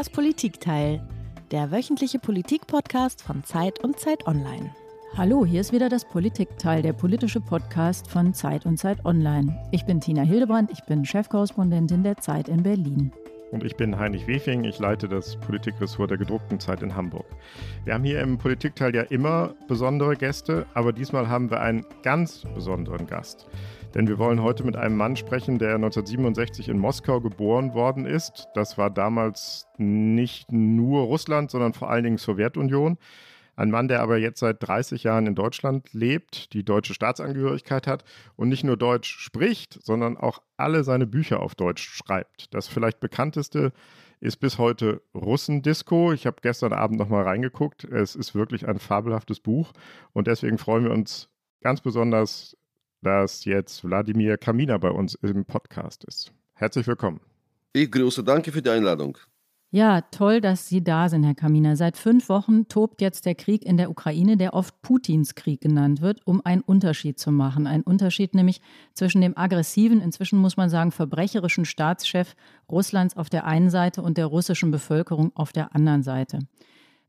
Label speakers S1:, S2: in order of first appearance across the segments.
S1: Das Politikteil, der wöchentliche Politikpodcast von Zeit und Zeit Online.
S2: Hallo, hier ist wieder das Politikteil, der politische Podcast von Zeit und Zeit Online. Ich bin Tina Hildebrand, ich bin Chefkorrespondentin der Zeit in Berlin.
S3: Und ich bin Heinrich Wefing, ich leite das Politikressort der gedruckten Zeit in Hamburg. Wir haben hier im Politikteil ja immer besondere Gäste, aber diesmal haben wir einen ganz besonderen Gast. Denn wir wollen heute mit einem Mann sprechen, der 1967 in Moskau geboren worden ist. Das war damals nicht nur Russland, sondern vor allen Dingen Sowjetunion. Ein Mann, der aber jetzt seit 30 Jahren in Deutschland lebt, die deutsche Staatsangehörigkeit hat und nicht nur Deutsch spricht, sondern auch alle seine Bücher auf Deutsch schreibt. Das vielleicht bekannteste ist bis heute Russendisco. Ich habe gestern Abend nochmal reingeguckt. Es ist wirklich ein fabelhaftes Buch und deswegen freuen wir uns ganz besonders, dass jetzt Wladimir Kamina bei uns im Podcast ist. Herzlich willkommen.
S4: Ich grüße, danke für die Einladung.
S2: Ja, toll, dass Sie da sind, Herr Kamina. Seit fünf Wochen tobt jetzt der Krieg in der Ukraine, der oft Putins Krieg genannt wird, um einen Unterschied zu machen. Ein Unterschied nämlich zwischen dem aggressiven, inzwischen muss man sagen, verbrecherischen Staatschef Russlands auf der einen Seite und der russischen Bevölkerung auf der anderen Seite.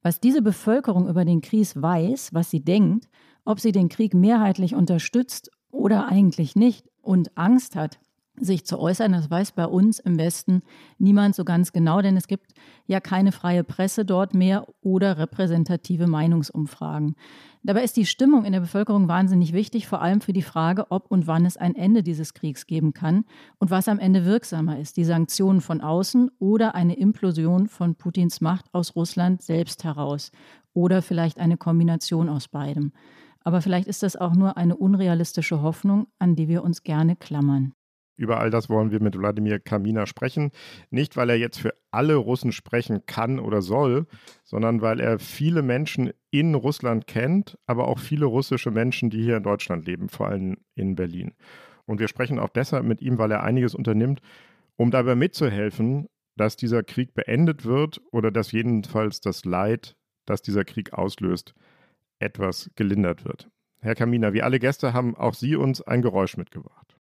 S2: Was diese Bevölkerung über den Krieg weiß, was sie denkt, ob sie den Krieg mehrheitlich unterstützt oder eigentlich nicht und Angst hat, sich zu äußern. Das weiß bei uns im Westen niemand so ganz genau, denn es gibt ja keine freie Presse dort mehr oder repräsentative Meinungsumfragen. Dabei ist die Stimmung in der Bevölkerung wahnsinnig wichtig, vor allem für die Frage, ob und wann es ein Ende dieses Kriegs geben kann und was am Ende wirksamer ist, die Sanktionen von außen oder eine Implosion von Putins Macht aus Russland selbst heraus oder vielleicht eine Kombination aus beidem. Aber vielleicht ist das auch nur eine unrealistische Hoffnung, an die wir uns gerne klammern.
S3: Über all das wollen wir mit Wladimir Kamina sprechen. Nicht, weil er jetzt für alle Russen sprechen kann oder soll, sondern weil er viele Menschen in Russland kennt, aber auch viele russische Menschen, die hier in Deutschland leben, vor allem in Berlin. Und wir sprechen auch deshalb mit ihm, weil er einiges unternimmt, um dabei mitzuhelfen, dass dieser Krieg beendet wird oder dass jedenfalls das Leid, das dieser Krieg auslöst, etwas gelindert wird. Herr Kamina, wie alle Gäste haben auch Sie uns ein Geräusch mitgebracht.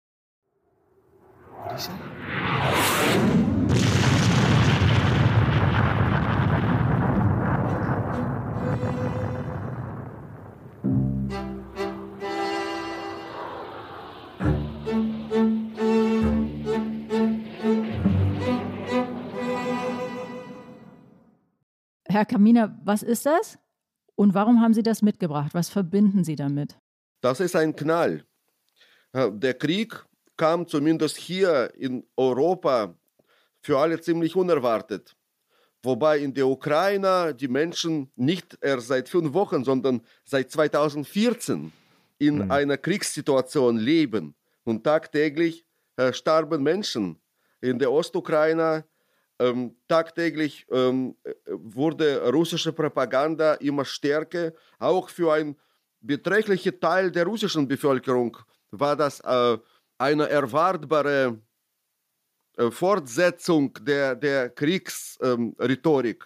S2: Herr Kamina, was ist das? Und warum haben Sie das mitgebracht? Was verbinden Sie damit?
S4: Das ist ein Knall. Der Krieg kam zumindest hier in Europa für alle ziemlich unerwartet. Wobei in der Ukraine die Menschen nicht erst seit fünf Wochen, sondern seit 2014 in mhm. einer Kriegssituation leben. Und tagtäglich äh, starben Menschen. In der Ostukraine ähm, tagtäglich ähm, wurde russische Propaganda immer stärker. Auch für einen beträchtlichen Teil der russischen Bevölkerung war das äh, eine erwartbare äh, Fortsetzung der, der Kriegsrhetorik,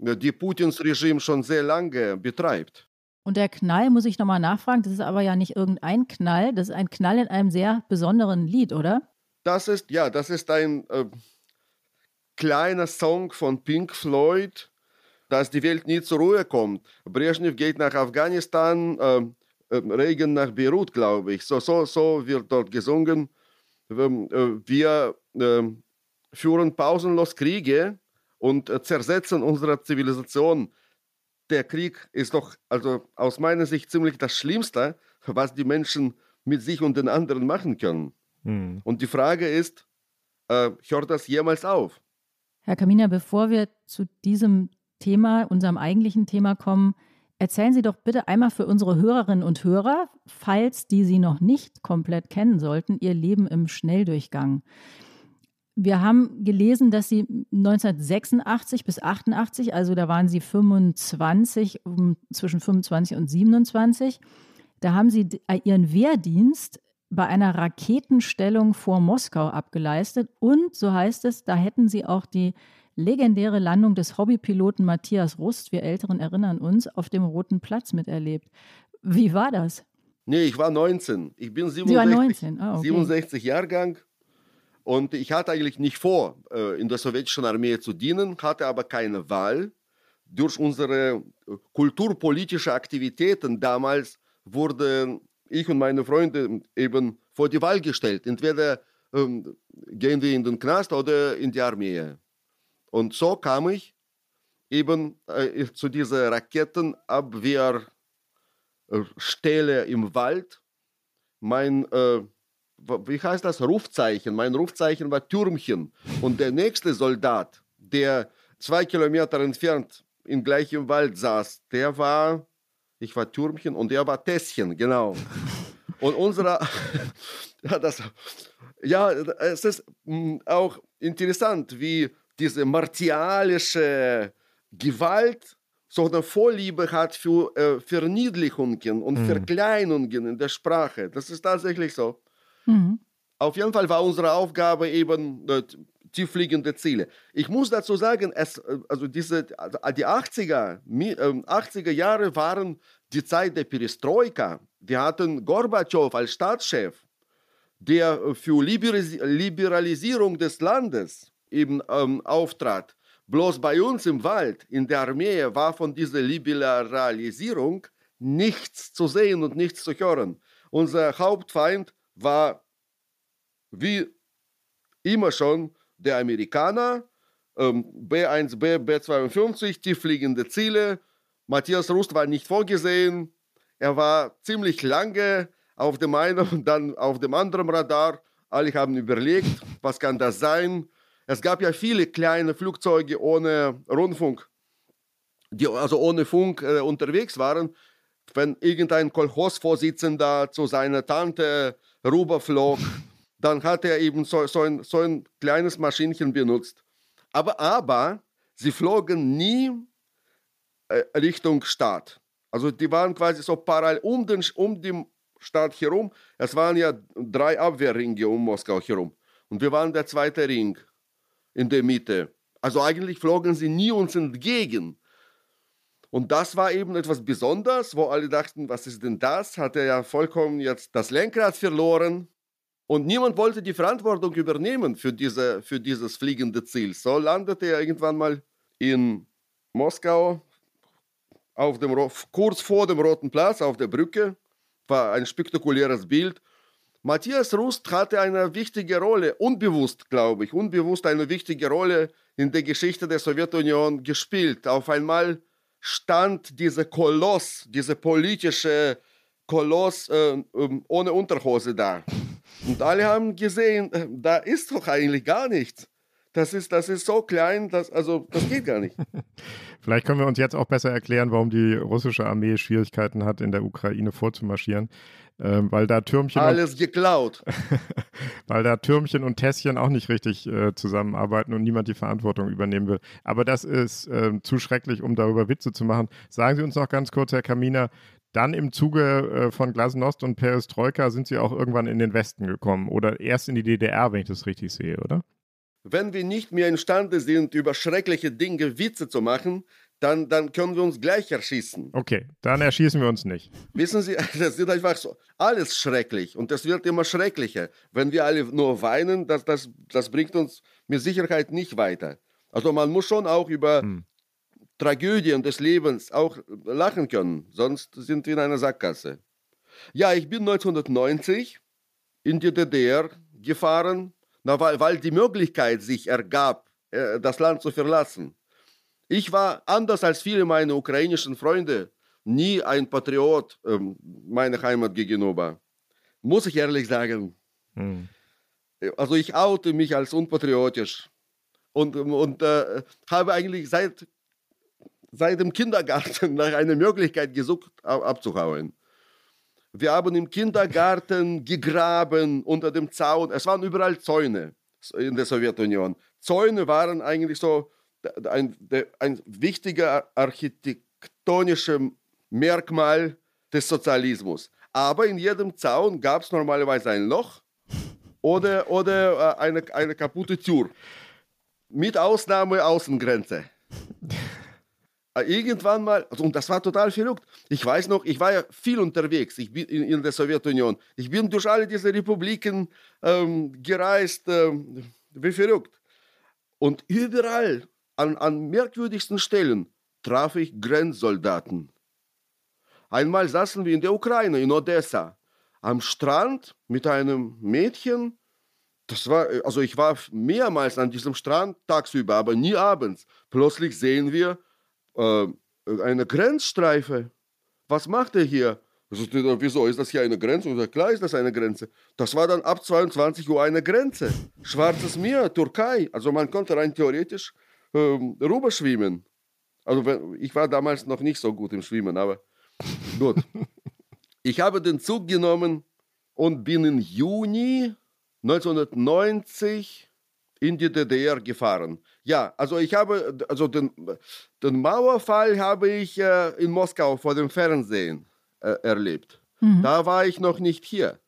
S4: ähm, die Putins Regime schon sehr lange betreibt.
S2: Und der Knall, muss ich nochmal nachfragen, das ist aber ja nicht irgendein Knall, das ist ein Knall in einem sehr besonderen Lied, oder?
S4: Das ist, ja, das ist ein äh, kleiner Song von Pink Floyd, dass die Welt nie zur Ruhe kommt. Brezhnev geht nach Afghanistan, äh, Regen nach Beirut, glaube ich. So, so, so wird dort gesungen. Ähm, äh, wir äh, führen pausenlos Kriege und äh, zersetzen unsere Zivilisation. Der Krieg ist doch, also aus meiner Sicht, ziemlich das Schlimmste, was die Menschen mit sich und den anderen machen können. Hm. Und die Frage ist, äh, hört das jemals auf?
S2: Herr Kamina, bevor wir zu diesem Thema, unserem eigentlichen Thema kommen, erzählen Sie doch bitte einmal für unsere Hörerinnen und Hörer, falls die Sie noch nicht komplett kennen sollten, Ihr Leben im Schnelldurchgang. Wir haben gelesen, dass Sie 1986 bis 88, also da waren Sie 25, zwischen 25 und 27, da haben Sie Ihren Wehrdienst bei einer Raketenstellung vor Moskau abgeleistet und, so heißt es, da hätten sie auch die legendäre Landung des Hobbypiloten Matthias Rust, wir Älteren erinnern uns, auf dem Roten Platz miterlebt. Wie war das?
S4: Nee, ich war 19. Ich bin 67,
S2: 19. Oh, okay.
S4: 67 Jahrgang Und ich hatte eigentlich nicht vor, äh, in der sowjetischen Armee zu dienen, hatte aber keine Wahl. Durch unsere äh, kulturpolitische Aktivitäten damals wurden ich und meine Freunde eben vor die Wahl gestellt. Entweder ähm, gehen wir in den Knast oder in die Armee. Und so kam ich eben äh, zu dieser Raketenabwehrstelle im Wald. Mein, äh, wie heißt das, Rufzeichen, mein Rufzeichen war Türmchen. Und der nächste Soldat, der zwei Kilometer entfernt im gleichen Wald saß, der war, ich war Türmchen und der war Tässchen, genau. Und unserer, ja, das, ja, es ist hm, auch interessant, wie diese martialische Gewalt so eine Vorliebe hat für äh, Verniedlichungen und mhm. Verkleinungen in der Sprache. Das ist tatsächlich so. Mhm. Auf jeden Fall war unsere Aufgabe eben äh, tiefliegende Ziele. Ich muss dazu sagen, es, äh, also diese, also die 80er, 80er ähm, Jahre waren die Zeit der Perestroika. Wir hatten Gorbatschow als Staatschef, der für Liberalisierung des Landes eben ähm, auftrat. Bloß bei uns im Wald, in der Armee, war von dieser Liberalisierung nichts zu sehen und nichts zu hören. Unser Hauptfeind war wie immer schon der Amerikaner, B1B, ähm, B52, tieffliegende Ziele. Matthias Rust war nicht vorgesehen. Er war ziemlich lange auf dem einen und dann auf dem anderen Radar. Alle haben überlegt, was kann das sein? Es gab ja viele kleine Flugzeuge ohne Rundfunk, die also ohne Funk äh, unterwegs waren. Wenn irgendein Kolchosvorsitzender zu seiner Tante rüberflog, dann hat er eben so, so, ein, so ein kleines Maschinchen benutzt. Aber, aber sie flogen nie äh, Richtung Stadt. Also die waren quasi so parallel um, den, um die Stadt herum. Es waren ja drei Abwehrringe um Moskau herum. Und wir waren der zweite Ring in der Mitte. Also eigentlich flogen sie nie uns entgegen. Und das war eben etwas Besonderes, wo alle dachten, was ist denn das? Hat er ja vollkommen jetzt das Lenkrad verloren. Und niemand wollte die Verantwortung übernehmen für, diese, für dieses fliegende Ziel. So landete er irgendwann mal in Moskau, auf dem, kurz vor dem Roten Platz, auf der Brücke. War ein spektakuläres Bild. Matthias Rust hatte eine wichtige Rolle, unbewusst, glaube ich, unbewusst eine wichtige Rolle in der Geschichte der Sowjetunion gespielt. Auf einmal stand dieser Koloss, dieser politische Koloss äh, ohne Unterhose da. Und alle haben gesehen, äh, da ist doch eigentlich gar nichts. Das ist, das ist so klein, dass, also, das geht gar nicht.
S3: Vielleicht können wir uns jetzt auch besser erklären, warum die russische Armee Schwierigkeiten hat, in der Ukraine vorzumarschieren. Ähm, weil da Türmchen.
S4: Alles und, geklaut.
S3: weil da Türmchen und Tässchen auch nicht richtig äh, zusammenarbeiten und niemand die Verantwortung übernehmen will. Aber das ist äh, zu schrecklich, um darüber Witze zu machen. Sagen Sie uns noch ganz kurz, Herr Kaminer, dann im Zuge äh, von Glasnost und Perestroika sind Sie auch irgendwann in den Westen gekommen oder erst in die DDR, wenn ich das richtig sehe, oder?
S4: Wenn wir nicht mehr imstande sind, über schreckliche Dinge Witze zu machen, dann, dann können wir uns gleich erschießen.
S3: Okay, dann erschießen wir uns nicht.
S4: Wissen Sie, das ist einfach so. Alles schrecklich und das wird immer schrecklicher. Wenn wir alle nur weinen, das, das, das bringt uns mit Sicherheit nicht weiter. Also man muss schon auch über hm. Tragödien des Lebens auch lachen können, sonst sind wir in einer Sackgasse. Ja, ich bin 1990 in die DDR gefahren, na, weil, weil die Möglichkeit sich ergab, äh, das Land zu verlassen. Ich war anders als viele meiner ukrainischen Freunde nie ein Patriot ähm, meiner Heimat gegenüber. Muss ich ehrlich sagen. Hm. Also ich oute mich als unpatriotisch und, und äh, habe eigentlich seit, seit dem Kindergarten nach einer Möglichkeit gesucht, abzuhauen. Wir haben im Kindergarten gegraben unter dem Zaun. Es waren überall Zäune in der Sowjetunion. Zäune waren eigentlich so ein, ein wichtiger architektonisches Merkmal des Sozialismus. Aber in jedem Zaun gab es normalerweise ein Loch oder, oder äh, eine, eine kaputte Tür. Mit Ausnahme Außengrenze. äh, irgendwann mal, also, und das war total verrückt. Ich weiß noch, ich war ja viel unterwegs ich bin in, in der Sowjetunion. Ich bin durch alle diese Republiken ähm, gereist, ähm, wie verrückt. Und überall, an, an merkwürdigsten Stellen, traf ich Grenzsoldaten. Einmal saßen wir in der Ukraine, in Odessa, am Strand mit einem Mädchen. Das war, also ich war mehrmals an diesem Strand tagsüber, aber nie abends. Plötzlich sehen wir äh, eine Grenzstreife. Was macht er hier? Also, wieso ist das hier eine Grenze? Sagt, klar ist das eine Grenze. Das war dann ab 22 Uhr eine Grenze. Schwarzes Meer, Türkei. Also man konnte rein theoretisch ähm, rüberschwimmen. Also ich war damals noch nicht so gut im Schwimmen, aber gut. Ich habe den Zug genommen und bin im Juni 1990 in die DDR gefahren. Ja, also ich habe, also den, den Mauerfall habe ich äh, in Moskau vor dem Fernsehen äh, erlebt. Mhm. Da war ich noch nicht hier.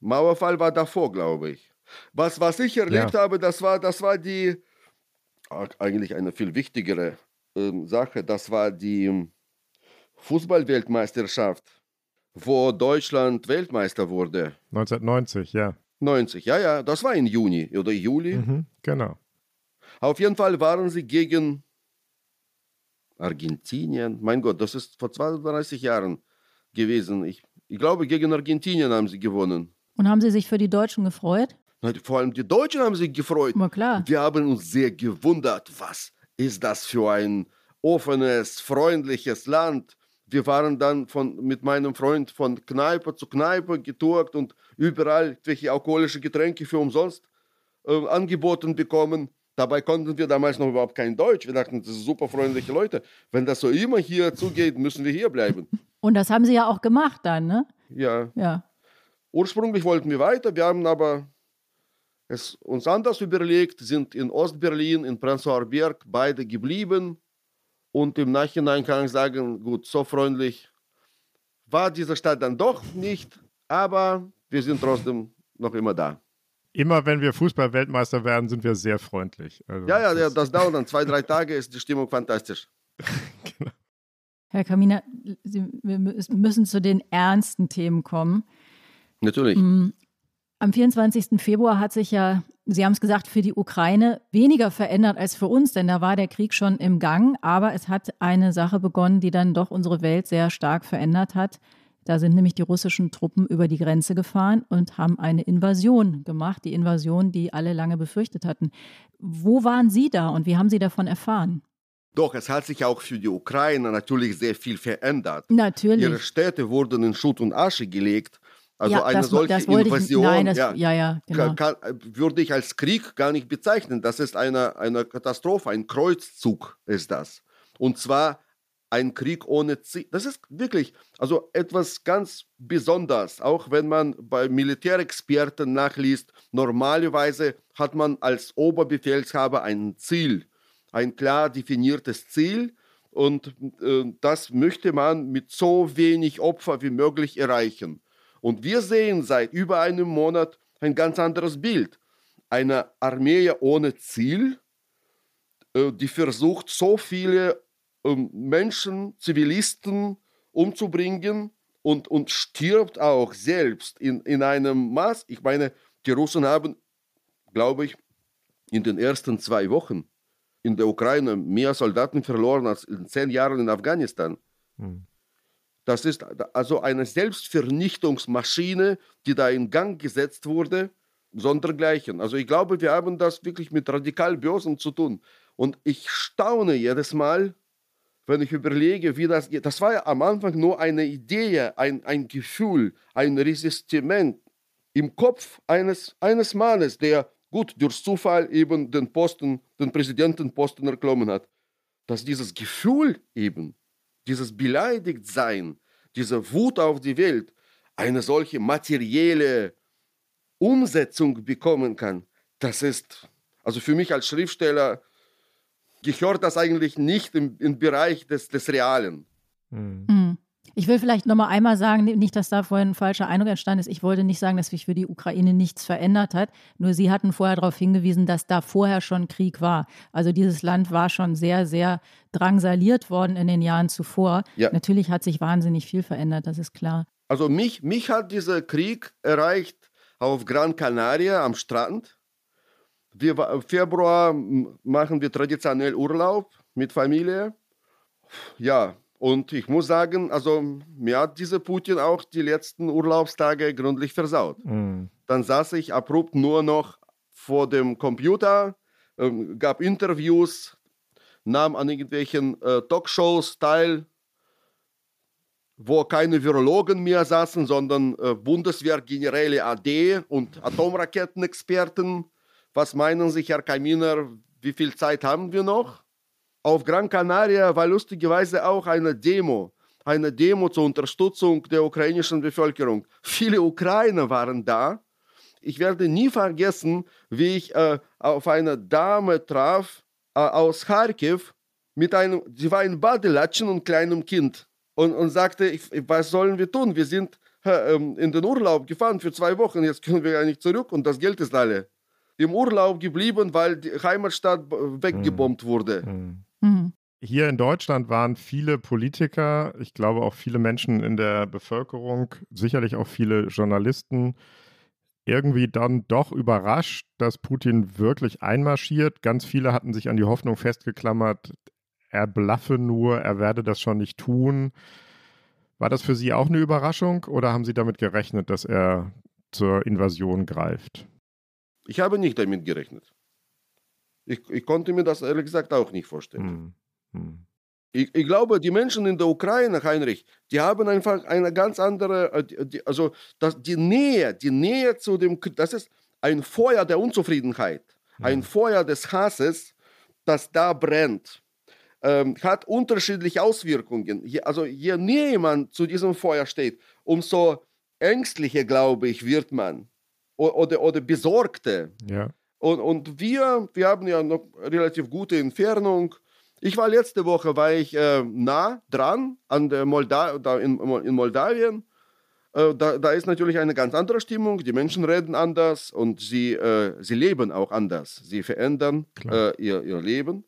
S4: Mauerfall war davor, glaube ich. Was, was ich erlebt ja. habe, das war, das war die, eigentlich eine viel wichtigere äh, Sache, das war die Fußballweltmeisterschaft, wo Deutschland Weltmeister wurde.
S3: 1990, ja.
S4: 90, ja, ja, das war im Juni oder Juli.
S3: Mhm, genau.
S4: Auf jeden Fall waren sie gegen Argentinien. Mein Gott, das ist vor 32 Jahren gewesen. Ich, ich glaube, gegen Argentinien haben sie gewonnen.
S2: Und haben Sie sich für die Deutschen gefreut?
S4: Vor allem die Deutschen haben sich gefreut.
S2: Na klar.
S4: Wir haben uns sehr gewundert, was ist das für ein offenes, freundliches Land. Wir waren dann von, mit meinem Freund von Kneipe zu Kneipe getourt und überall welche alkoholische Getränke für umsonst äh, angeboten bekommen. Dabei konnten wir damals noch überhaupt kein Deutsch. Wir dachten, das sind super freundliche Leute. Wenn das so immer hier zugeht, müssen wir hier bleiben.
S2: Und das haben Sie ja auch gemacht dann, ne?
S4: Ja.
S2: Ja.
S4: Ursprünglich wollten wir weiter, wir haben aber es uns anders überlegt, sind in Ostberlin, in Prenzlauer Berg beide geblieben. Und im Nachhinein kann ich sagen, gut, so freundlich war diese Stadt dann doch nicht, aber wir sind trotzdem noch immer da.
S3: Immer wenn wir Fußball-Weltmeister werden, sind wir sehr freundlich.
S4: Also ja, ja, das, das dauert dann zwei, drei Tage, ist die Stimmung fantastisch.
S2: genau. Herr Kaminer, wir müssen zu den ernsten Themen kommen.
S4: Natürlich.
S2: Am 24. Februar hat sich ja, Sie haben es gesagt, für die Ukraine weniger verändert als für uns, denn da war der Krieg schon im Gang. Aber es hat eine Sache begonnen, die dann doch unsere Welt sehr stark verändert hat. Da sind nämlich die russischen Truppen über die Grenze gefahren und haben eine Invasion gemacht, die Invasion, die alle lange befürchtet hatten. Wo waren Sie da und wie haben Sie davon erfahren?
S4: Doch, es hat sich auch für die Ukraine natürlich sehr viel verändert.
S2: Natürlich.
S4: Ihre Städte wurden in Schutt und Asche gelegt. Also ja, eine das, solche das Invasion
S2: ich, nein, das, ja, ja, ja
S4: genau. kann, würde ich als Krieg gar nicht bezeichnen. Das ist eine, eine Katastrophe, ein Kreuzzug ist das. Und zwar ein Krieg ohne Ziel. Das ist wirklich also etwas ganz Besonderes, auch wenn man bei Militärexperten nachliest. Normalerweise hat man als Oberbefehlshaber ein Ziel ein klar definiertes Ziel und äh, das möchte man mit so wenig Opfer wie möglich erreichen. Und wir sehen seit über einem Monat ein ganz anderes Bild. Eine Armee ohne Ziel, äh, die versucht, so viele äh, Menschen, Zivilisten umzubringen und, und stirbt auch selbst in, in einem Maß. Ich meine, die Russen haben, glaube ich, in den ersten zwei Wochen in der Ukraine mehr Soldaten verloren als in zehn Jahren in Afghanistan. Hm. Das ist also eine Selbstvernichtungsmaschine, die da in Gang gesetzt wurde, sondergleichen. Also ich glaube, wir haben das wirklich mit radikal Bösen zu tun. Und ich staune jedes Mal, wenn ich überlege, wie das geht. Das war ja am Anfang nur eine Idee, ein, ein Gefühl, ein Resistiment im Kopf eines, eines Mannes, der gut durch Zufall eben den Posten, den Präsidentenposten erklommen hat, dass dieses Gefühl eben, dieses Beleidigtsein, diese Wut auf die Welt eine solche materielle Umsetzung bekommen kann, das ist, also für mich als Schriftsteller, gehört das eigentlich nicht im, im Bereich des, des Realen.
S2: Mhm. Ich will vielleicht noch mal einmal sagen, nicht, dass da vorhin ein falscher Eindruck entstanden ist. Ich wollte nicht sagen, dass sich für die Ukraine nichts verändert hat. Nur Sie hatten vorher darauf hingewiesen, dass da vorher schon Krieg war. Also dieses Land war schon sehr, sehr drangsaliert worden in den Jahren zuvor. Ja. Natürlich hat sich wahnsinnig viel verändert, das ist klar.
S4: Also mich, mich hat dieser Krieg erreicht auf Gran Canaria am Strand. Wir, Im Februar machen wir traditionell Urlaub mit Familie. Ja, und ich muss sagen, also mir hat dieser Putin auch die letzten Urlaubstage gründlich versaut. Mhm. Dann saß ich abrupt nur noch vor dem Computer, äh, gab Interviews, nahm an irgendwelchen äh, Talkshows teil, wo keine Virologen mehr saßen, sondern äh, Bundeswehrgeneräle AD und Atomraketenexperten. Was meinen Sie, Herr Kaminer, wie viel Zeit haben wir noch? Auf Gran Canaria war lustigerweise auch eine Demo, eine Demo zur Unterstützung der ukrainischen Bevölkerung. Viele Ukrainer waren da. Ich werde nie vergessen, wie ich äh, auf eine Dame traf äh, aus Kharkiv mit einem, sie war in Badelatschen und kleinem Kind und, und sagte, ich, was sollen wir tun? Wir sind äh, in den Urlaub gefahren für zwei Wochen, jetzt können wir ja nicht zurück und das Geld ist alle. Im Urlaub geblieben, weil die Heimatstadt weggebombt wurde. Mhm.
S3: Mhm. Hier in Deutschland waren viele Politiker, ich glaube auch viele Menschen in der Bevölkerung, sicherlich auch viele Journalisten, irgendwie dann doch überrascht, dass Putin wirklich einmarschiert. Ganz viele hatten sich an die Hoffnung festgeklammert, er blaffe nur, er werde das schon nicht tun. War das für Sie auch eine Überraschung oder haben Sie damit gerechnet, dass er zur Invasion greift?
S4: Ich habe nicht damit gerechnet. Ich, ich konnte mir das ehrlich gesagt auch nicht vorstellen. Hm. Hm. Ich, ich, glaube, die Menschen in der Ukraine, Heinrich, die haben einfach eine ganz andere, äh, also das, die Nähe, die Nähe zu dem, das ist ein Feuer der Unzufriedenheit, hm. ein Feuer des Hasses, das da brennt, ähm, hat unterschiedliche Auswirkungen. Je, also je näher man zu diesem Feuer steht, umso ängstlicher, glaube ich, wird man oder, oder besorgter.
S3: Ja.
S4: Und, und wir, wir haben ja noch relativ gute Entfernung. Ich war letzte Woche, war ich äh, nah dran an der Molda da in, in Moldawien. Äh, da, da ist natürlich eine ganz andere Stimmung. Die Menschen reden anders und sie, äh, sie leben auch anders. Sie verändern äh, ihr, ihr Leben.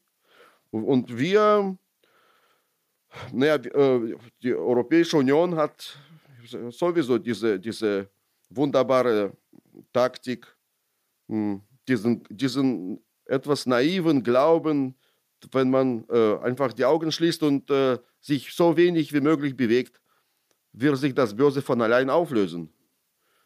S4: Und, wir, naja, die, äh, die Europäische Union hat sowieso diese, diese wunderbare Taktik, hm, diesen, diesen etwas naiven Glauben, wenn man äh, einfach die Augen schließt und äh, sich so wenig wie möglich bewegt, wird sich das Böse von allein auflösen.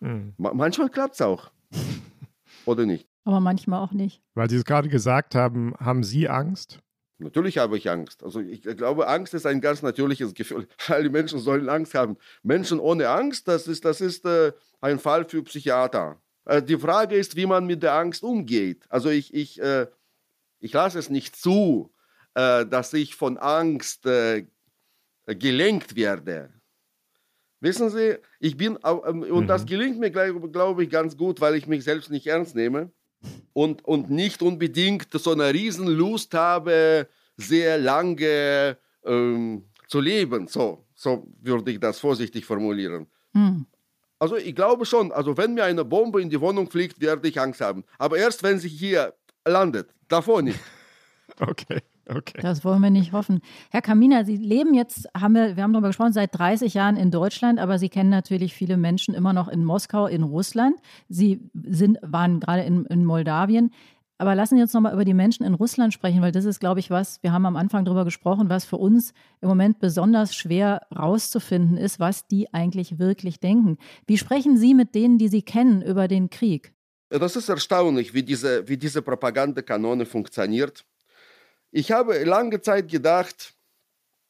S4: Mhm. Ma manchmal klappt es auch. Oder nicht?
S2: Aber manchmal auch nicht.
S3: Weil Sie es gerade gesagt haben, haben Sie Angst?
S4: Natürlich habe ich Angst. Also ich glaube, Angst ist ein ganz natürliches Gefühl. Alle Menschen sollen Angst haben. Menschen ohne Angst, das ist, das ist äh, ein Fall für Psychiater. Äh, die Frage ist, wie man mit der Angst umgeht. Also ich, ich, äh, ich lasse es nicht zu, äh, dass ich von Angst gelenkt werde. Wissen Sie, ich bin, ähm, und mhm. das gelingt mir, glaube ich, ganz gut, weil ich mich selbst nicht ernst nehme und, und nicht unbedingt so eine Riesenlust habe, sehr lange ähm, zu leben. So, so würde ich das vorsichtig formulieren. Mhm. Also ich glaube schon, also wenn mir eine Bombe in die Wohnung fliegt, werde ich Angst haben. Aber erst wenn sie hier landet, davor nicht.
S3: okay. Okay.
S2: Das wollen wir nicht hoffen. Herr Kaminer, Sie leben jetzt, haben wir, wir haben darüber gesprochen, seit 30 Jahren in Deutschland, aber Sie kennen natürlich viele Menschen immer noch in Moskau, in Russland. Sie sind, waren gerade in, in Moldawien. Aber lassen Sie uns nochmal über die Menschen in Russland sprechen, weil das ist, glaube ich, was, wir haben am Anfang darüber gesprochen, was für uns im Moment besonders schwer rauszufinden ist, was die eigentlich wirklich denken. Wie sprechen Sie mit denen, die Sie kennen, über den Krieg?
S4: Das ist erstaunlich, wie diese, wie diese Propagandakanone funktioniert. Ich habe lange Zeit gedacht,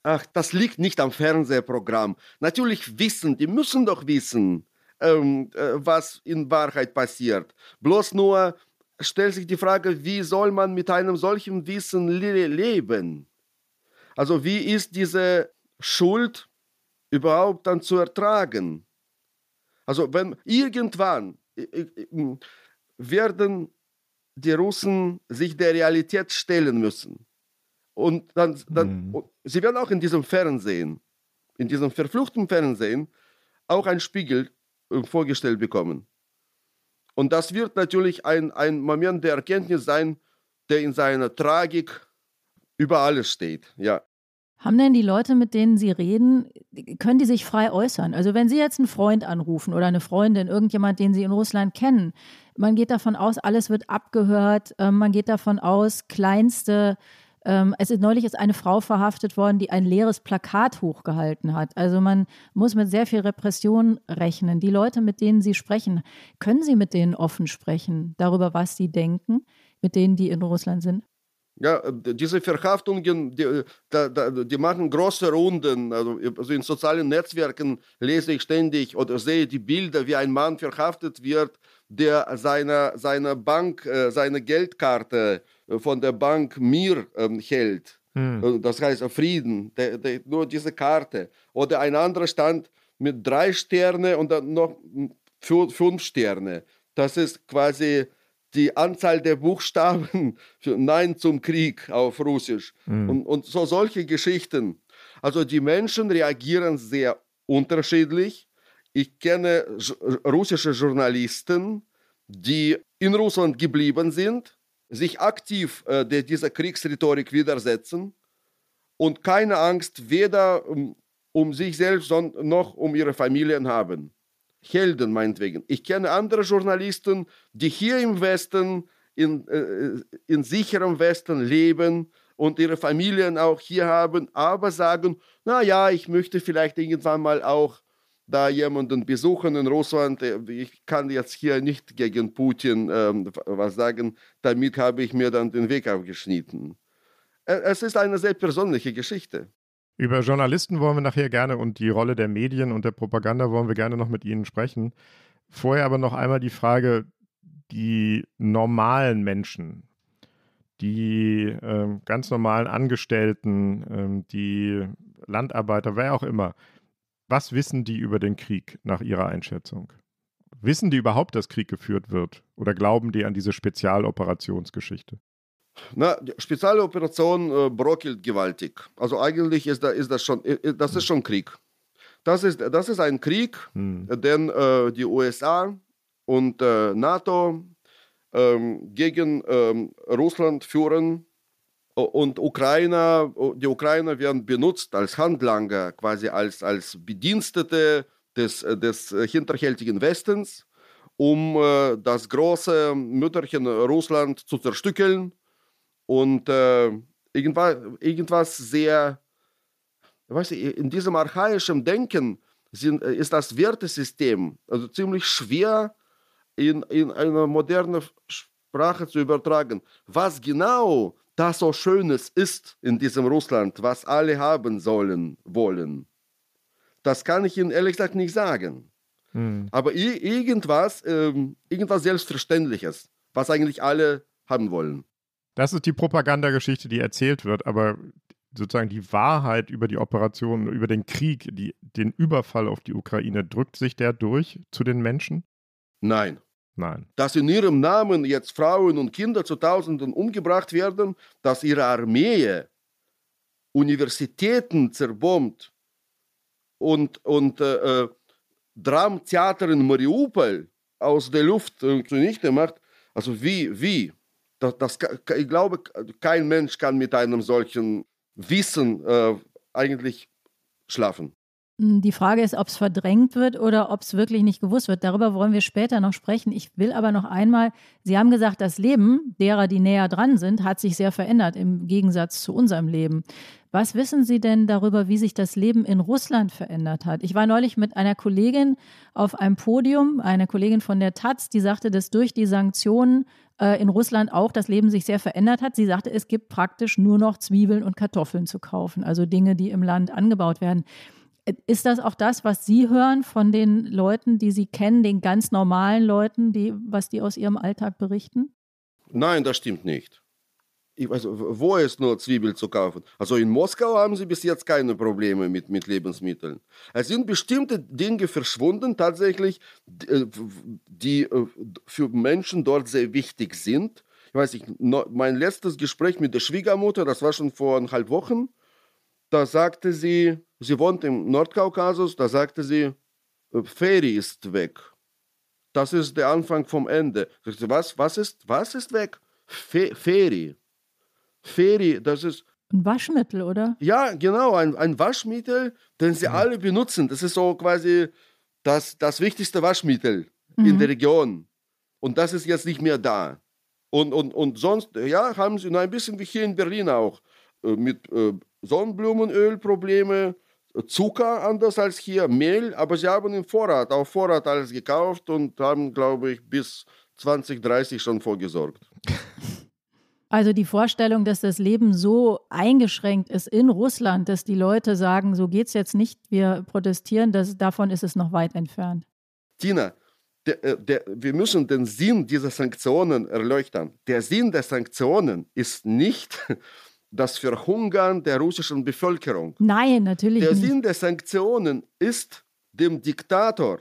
S4: ach, das liegt nicht am Fernsehprogramm. Natürlich wissen, die müssen doch wissen, ähm, äh, was in Wahrheit passiert. Bloß nur, stellt sich die Frage, wie soll man mit einem solchen Wissen le leben? Also wie ist diese Schuld überhaupt dann zu ertragen? Also wenn irgendwann werden die Russen sich der Realität stellen müssen. Und dann, dann mhm. sie werden auch in diesem Fernsehen in diesem verfluchten Fernsehen auch einen Spiegel äh, vorgestellt bekommen. Und das wird natürlich ein, ein Moment der Erkenntnis sein, der in seiner Tragik über alles steht. Ja.
S2: Haben denn die Leute, mit denen Sie reden, können die sich frei äußern? Also wenn Sie jetzt einen Freund anrufen oder eine Freundin, irgendjemand, den Sie in Russland kennen, man geht davon aus, alles wird abgehört, ähm, man geht davon aus, kleinste ähm, es ist neulich ist eine Frau verhaftet worden, die ein leeres Plakat hochgehalten hat. Also man muss mit sehr viel Repression rechnen. Die Leute, mit denen Sie sprechen, können Sie mit denen offen sprechen darüber, was sie denken, mit denen, die in Russland sind?
S4: Ja, diese Verhaftungen, die, die, machen große Runden. Also, also in sozialen Netzwerken lese ich ständig oder sehe die Bilder, wie ein Mann verhaftet wird, der seine, seine Bank, äh, seine Geldkarte von der Bank Mir ähm, hält. Mhm. Das heißt Frieden, der, der, nur diese Karte. Oder ein anderer stand mit drei Sterne und dann noch fünf Sterne. Das ist quasi die Anzahl der Buchstaben für Nein zum Krieg auf Russisch. Mhm. Und, und so solche Geschichten. Also die Menschen reagieren sehr unterschiedlich. Ich kenne russische Journalisten, die in Russland geblieben sind sich aktiv äh, dieser Kriegsrhetorik widersetzen und keine Angst weder um, um sich selbst noch um ihre Familien haben. Helden meinetwegen. Ich kenne andere Journalisten, die hier im Westen, in, äh, in sicherem Westen leben und ihre Familien auch hier haben, aber sagen, na ja, ich möchte vielleicht irgendwann mal auch da jemanden besuchen in Russland. Äh, ich kann jetzt hier nicht gegen Putin ähm, was sagen. Damit habe ich mir dann den Weg abgeschnitten. Es ist eine sehr persönliche Geschichte.
S3: Über Journalisten wollen wir nachher gerne und die Rolle der Medien und der Propaganda wollen wir gerne noch mit Ihnen sprechen. Vorher aber noch einmal die Frage, die normalen Menschen, die äh, ganz normalen Angestellten, äh, die Landarbeiter, wer auch immer, was wissen die über den Krieg nach Ihrer Einschätzung? Wissen die überhaupt, dass Krieg geführt wird? Oder glauben die an diese Spezialoperationsgeschichte?
S4: Na, die Spezialoperation äh, brockelt gewaltig. Also eigentlich ist, da, ist das schon, das ist schon Krieg. Das ist, das ist ein Krieg, hm. den äh, die USA und äh, NATO ähm, gegen ähm, Russland führen und Ukrainer, die Ukrainer werden benutzt als Handlanger, quasi als, als Bedienstete des, des hinterhältigen Westens, um äh, das große Mütterchen Russland zu zerstückeln und äh, irgendwas, irgendwas sehr, weiß ich, in diesem archaischen Denken sind, ist das Wertesystem also ziemlich schwer in, in eine moderne Sprache zu übertragen. Was genau das so Schönes ist in diesem Russland, was alle haben sollen, wollen. Das kann ich Ihnen ehrlich gesagt nicht sagen. Hm. Aber irgendwas, ähm, irgendwas Selbstverständliches, was eigentlich alle haben wollen.
S3: Das ist die Propagandageschichte, die erzählt wird, aber sozusagen die Wahrheit über die Operation, über den Krieg, die, den Überfall auf die Ukraine, drückt sich der durch zu den Menschen?
S4: Nein.
S3: Nein.
S4: Dass in ihrem Namen jetzt Frauen und Kinder zu Tausenden umgebracht werden, dass ihre Armee Universitäten zerbombt und, und äh, äh Dramtheater in Mariupol aus der Luft äh, zunichte macht. Also wie, wie? Das, das, ich glaube, kein Mensch kann mit einem solchen Wissen äh, eigentlich schlafen.
S2: Hm, die Frage ist, ob es verdrängt wird oder ob es wirklich nicht gewusst wird. Darüber wollen wir später noch sprechen. Ich will aber noch einmal, Sie haben gesagt, das Leben derer, die näher dran sind, hat sich sehr verändert im Gegensatz zu unserem Leben. Was wissen Sie denn darüber, wie sich das Leben in Russland verändert hat? Ich war neulich mit einer Kollegin auf einem Podium, eine Kollegin von der Taz, die sagte, dass durch die Sanktionen äh, in Russland auch das Leben sich sehr verändert hat. Sie sagte, es gibt praktisch nur noch Zwiebeln und Kartoffeln zu kaufen, also Dinge, die im Land angebaut werden. Ist das auch das, was Sie hören von den Leuten, die Sie kennen, den ganz normalen Leuten, die, was die aus ihrem Alltag berichten?
S4: Nein, das stimmt nicht. Ich weiß, wo ist nur Zwiebeln zu kaufen? Also in Moskau haben sie bis jetzt keine Probleme mit, mit Lebensmitteln. Es sind bestimmte Dinge verschwunden, tatsächlich, äh, die äh, für Menschen dort sehr wichtig sind. Ich weiß nicht, mein letztes Gespräch mit der Schwiegermutter, das war schon vor eineinhalb Wochen, da sagte sie, sie wohnt im Nordkaukasus, da sagte sie, Feri ist weg. Das ist der Anfang vom Ende. Was, was, ist, was ist weg? Fe Feri. Feri, das ist.
S2: Ein Waschmittel, oder?
S4: Ja, genau, ein, ein Waschmittel, den sie ja. alle benutzen. Das ist so quasi das, das wichtigste Waschmittel mhm. in der Region. Und das ist jetzt nicht mehr da. Und, und, und sonst, ja, haben sie noch ein bisschen wie hier in Berlin auch äh, mit äh, Sonnenblumenöl Probleme, Zucker anders als hier, Mehl, aber sie haben im Vorrat, auf Vorrat alles gekauft und haben, glaube ich, bis 2030 schon vorgesorgt.
S2: Also die Vorstellung, dass das Leben so eingeschränkt ist in Russland, dass die Leute sagen, so geht es jetzt nicht, wir protestieren, das, davon ist es noch weit entfernt.
S4: Tina, der, äh, der, wir müssen den Sinn dieser Sanktionen erleuchten. Der Sinn der Sanktionen ist nicht das Verhungern der russischen Bevölkerung.
S2: Nein, natürlich
S4: der
S2: nicht.
S4: Der Sinn der Sanktionen ist, dem Diktator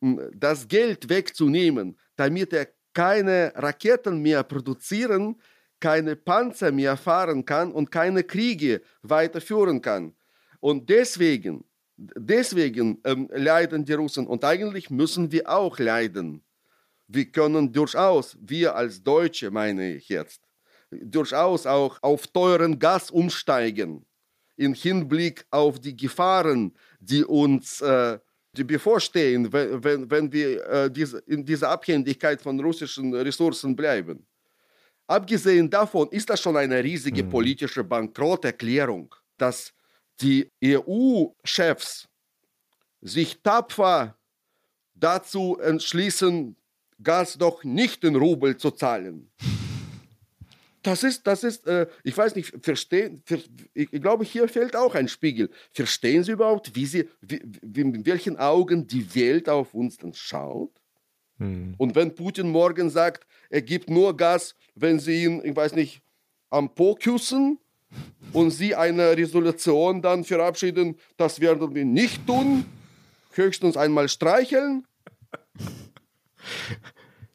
S4: hm, das Geld wegzunehmen, damit er keine Raketen mehr produzieren keine Panzer mehr fahren kann und keine Kriege weiterführen kann. Und deswegen, deswegen ähm, leiden die Russen und eigentlich müssen wir auch leiden. Wir können durchaus, wir als Deutsche meine ich jetzt, durchaus auch auf teuren Gas umsteigen, im Hinblick auf die Gefahren, die uns äh, die bevorstehen, wenn, wenn, wenn wir äh, diese, in dieser Abhängigkeit von russischen Ressourcen bleiben. Abgesehen davon ist das schon eine riesige mhm. politische Bankrotterklärung, dass die EU-Chefs sich tapfer dazu entschließen, Gas doch nicht in Rubel zu zahlen. Das ist, das ist, äh, ich weiß nicht, verstehen, ver, ich, ich, glaube, hier fehlt auch ein Spiegel. Verstehen Sie überhaupt, wie Sie, wie, wie, in welchen Augen die Welt auf uns dann schaut? Mhm. Und wenn Putin morgen sagt, er gibt nur Gas, wenn sie ihn, ich weiß nicht, am Po küssen und sie eine Resolution dann verabschieden, das werden wir nicht tun, höchstens einmal streicheln.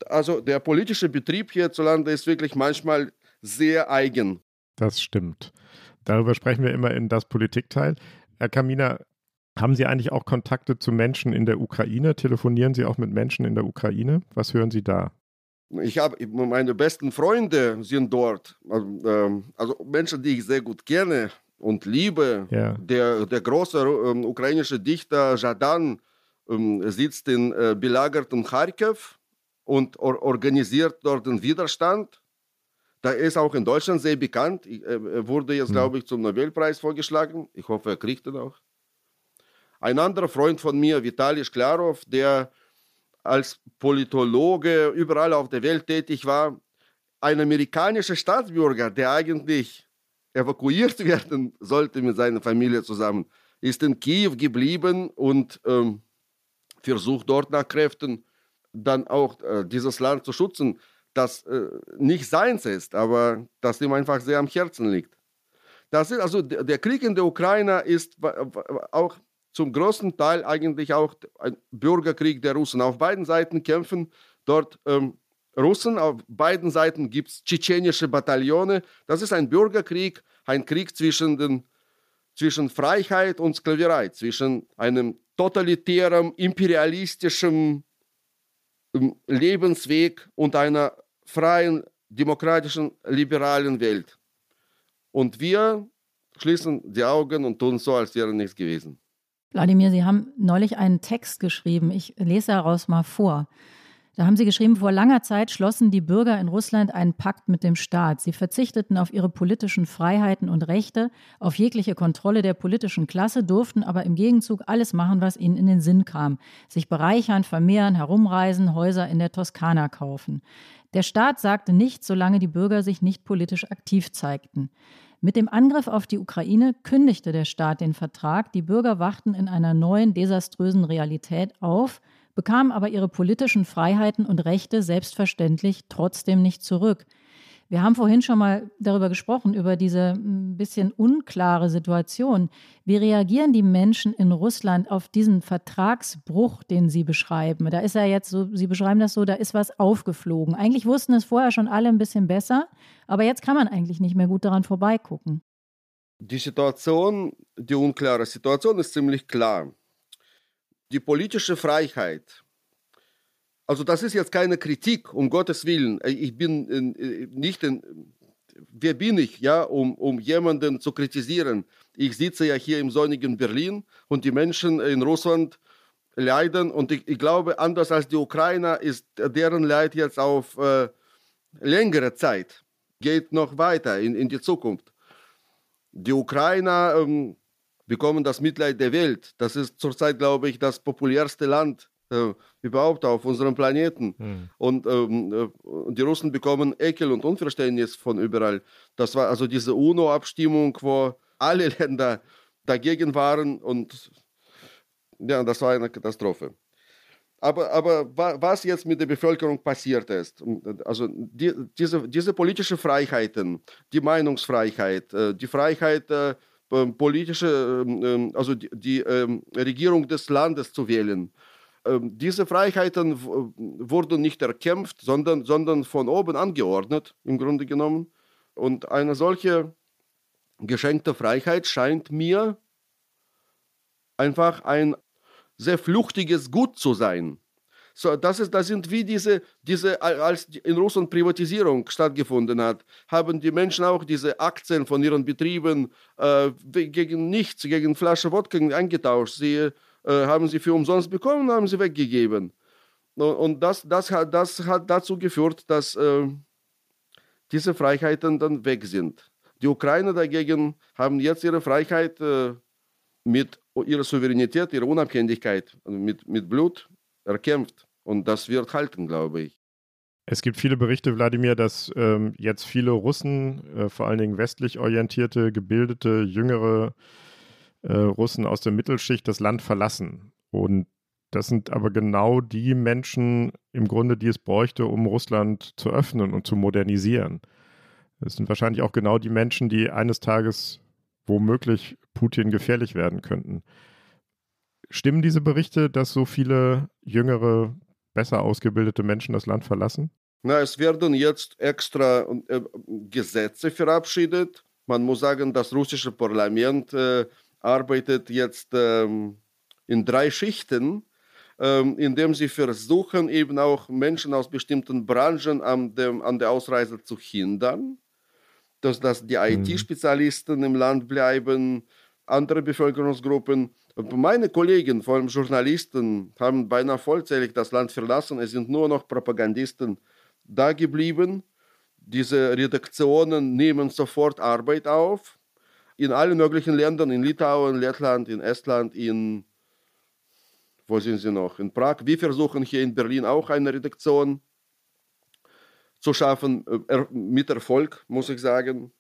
S4: Also der politische Betrieb hierzulande ist wirklich manchmal sehr eigen.
S3: Das stimmt. Darüber sprechen wir immer in das Politikteil. Herr Kamina, haben Sie eigentlich auch Kontakte zu Menschen in der Ukraine? Telefonieren Sie auch mit Menschen in der Ukraine? Was hören Sie da?
S4: Ich habe meine besten Freunde sind dort, also, ähm, also, Menschen, die ich sehr gut kenne und liebe. Ja. Der, der große ähm, ukrainische Dichter Jadan ähm, sitzt in äh, belagerten Kharkiv und or organisiert dort den Widerstand. Da ist auch in Deutschland sehr bekannt. Äh, er wurde jetzt, mhm. glaube ich, zum Nobelpreis vorgeschlagen. Ich hoffe, er kriegt ihn auch. Ein anderer Freund von mir, Vitali Sklarov, der als Politologe überall auf der Welt tätig war, ein amerikanischer Staatsbürger, der eigentlich evakuiert werden sollte mit seiner Familie zusammen, ist in Kiew geblieben und ähm, versucht dort nach Kräften dann auch äh, dieses Land zu schützen, das äh, nicht seins ist, aber das ihm einfach sehr am Herzen liegt. Das ist also der Krieg in der Ukraine ist auch zum größten Teil eigentlich auch ein Bürgerkrieg der Russen. Auf beiden Seiten kämpfen dort ähm, Russen, auf beiden Seiten gibt es tschetschenische Bataillone. Das ist ein Bürgerkrieg, ein Krieg zwischen, den, zwischen Freiheit und Sklaverei, zwischen einem totalitären, imperialistischen ähm, Lebensweg und einer freien, demokratischen, liberalen Welt. Und wir schließen die Augen und tun so, als wäre nichts gewesen.
S2: Wladimir, Sie haben neulich einen Text geschrieben. Ich lese daraus mal vor. Da haben Sie geschrieben, vor langer Zeit schlossen die Bürger in Russland einen Pakt mit dem Staat. Sie verzichteten auf ihre politischen Freiheiten und Rechte, auf jegliche Kontrolle der politischen Klasse, durften aber im Gegenzug alles machen, was ihnen in den Sinn kam. Sich bereichern, vermehren, herumreisen, Häuser in der Toskana kaufen. Der Staat sagte nichts, solange die Bürger sich nicht politisch aktiv zeigten. Mit dem Angriff auf die Ukraine kündigte der Staat den Vertrag. Die Bürger wachten in einer neuen, desaströsen Realität auf, bekamen aber ihre politischen Freiheiten und Rechte selbstverständlich trotzdem nicht zurück. Wir haben vorhin schon mal darüber gesprochen, über diese ein bisschen unklare Situation. Wie reagieren die Menschen in Russland auf diesen Vertragsbruch, den Sie beschreiben? Da ist ja jetzt so, Sie beschreiben das so, da ist was aufgeflogen. Eigentlich wussten es vorher schon alle ein bisschen besser, aber jetzt kann man eigentlich nicht mehr gut daran vorbeigucken.
S4: Die Situation, die unklare Situation ist ziemlich klar. Die politische Freiheit, also das ist jetzt keine Kritik, um Gottes Willen. Ich bin äh, nicht in, wer bin ich, ja, um, um jemanden zu kritisieren? Ich sitze ja hier im sonnigen Berlin und die Menschen in Russland leiden und ich, ich glaube, anders als die Ukrainer ist deren Leid jetzt auf äh, längere Zeit, geht noch weiter in, in die Zukunft. Die Ukrainer ähm, bekommen das Mitleid der Welt. Das ist zurzeit, glaube ich, das populärste Land äh, überhaupt auf unserem Planeten. Mhm. Und ähm, äh, die Russen bekommen Ekel und Unverständnis von überall. Das war also diese UNO-Abstimmung, wo alle Länder dagegen waren und ja, das war eine Katastrophe. Aber, aber was jetzt mit der Bevölkerung passiert ist, also die, diese, diese politischen Freiheiten, die Meinungsfreiheit, äh, die Freiheit, äh, ähm, politische, ähm, ähm, also die, die Regierung des Landes zu wählen, diese Freiheiten wurden nicht erkämpft, sondern, sondern von oben angeordnet, im Grunde genommen. Und eine solche geschenkte Freiheit scheint mir einfach ein sehr fluchtiges Gut zu sein. So, das, ist, das sind wie diese, diese, als in Russland Privatisierung stattgefunden hat, haben die Menschen auch diese Aktien von ihren Betrieben äh, gegen nichts, gegen Flasche Wodka eingetauscht. Sie äh, haben sie für umsonst bekommen, haben sie weggegeben. Und das, das, hat, das hat dazu geführt, dass äh, diese Freiheiten dann weg sind. Die Ukrainer dagegen haben jetzt ihre Freiheit äh, mit ihrer Souveränität, ihrer Unabhängigkeit mit, mit Blut erkämpft. Und das wird halten, glaube ich.
S3: Es gibt viele Berichte, Wladimir, dass ähm, jetzt viele Russen, äh, vor allen Dingen westlich orientierte, gebildete, jüngere äh, Russen aus der Mittelschicht das Land verlassen. Und das sind aber genau die Menschen im Grunde, die es bräuchte, um Russland zu öffnen und zu modernisieren. Es sind wahrscheinlich auch genau die Menschen, die eines Tages womöglich Putin gefährlich werden könnten. Stimmen diese Berichte, dass so viele jüngere, besser ausgebildete Menschen das Land verlassen?
S4: Na, es werden jetzt extra äh, Gesetze verabschiedet. Man muss sagen, das russische Parlament äh, arbeitet jetzt ähm, in drei Schichten, ähm, indem sie versuchen, eben auch Menschen aus bestimmten Branchen an, dem, an der Ausreise zu hindern dass, dass die mhm. IT-Spezialisten im Land bleiben, andere Bevölkerungsgruppen. Meine Kollegen, vor allem Journalisten, haben beinahe vollzählig das Land verlassen. Es sind nur noch Propagandisten da geblieben. Diese Redaktionen nehmen sofort Arbeit auf. In allen möglichen Ländern, in Litauen, Lettland, in Estland, in, wo sind sie noch? In Prag. Wir versuchen hier in Berlin auch eine Redaktion zu schaffen, äh, mit Erfolg, muss ich sagen.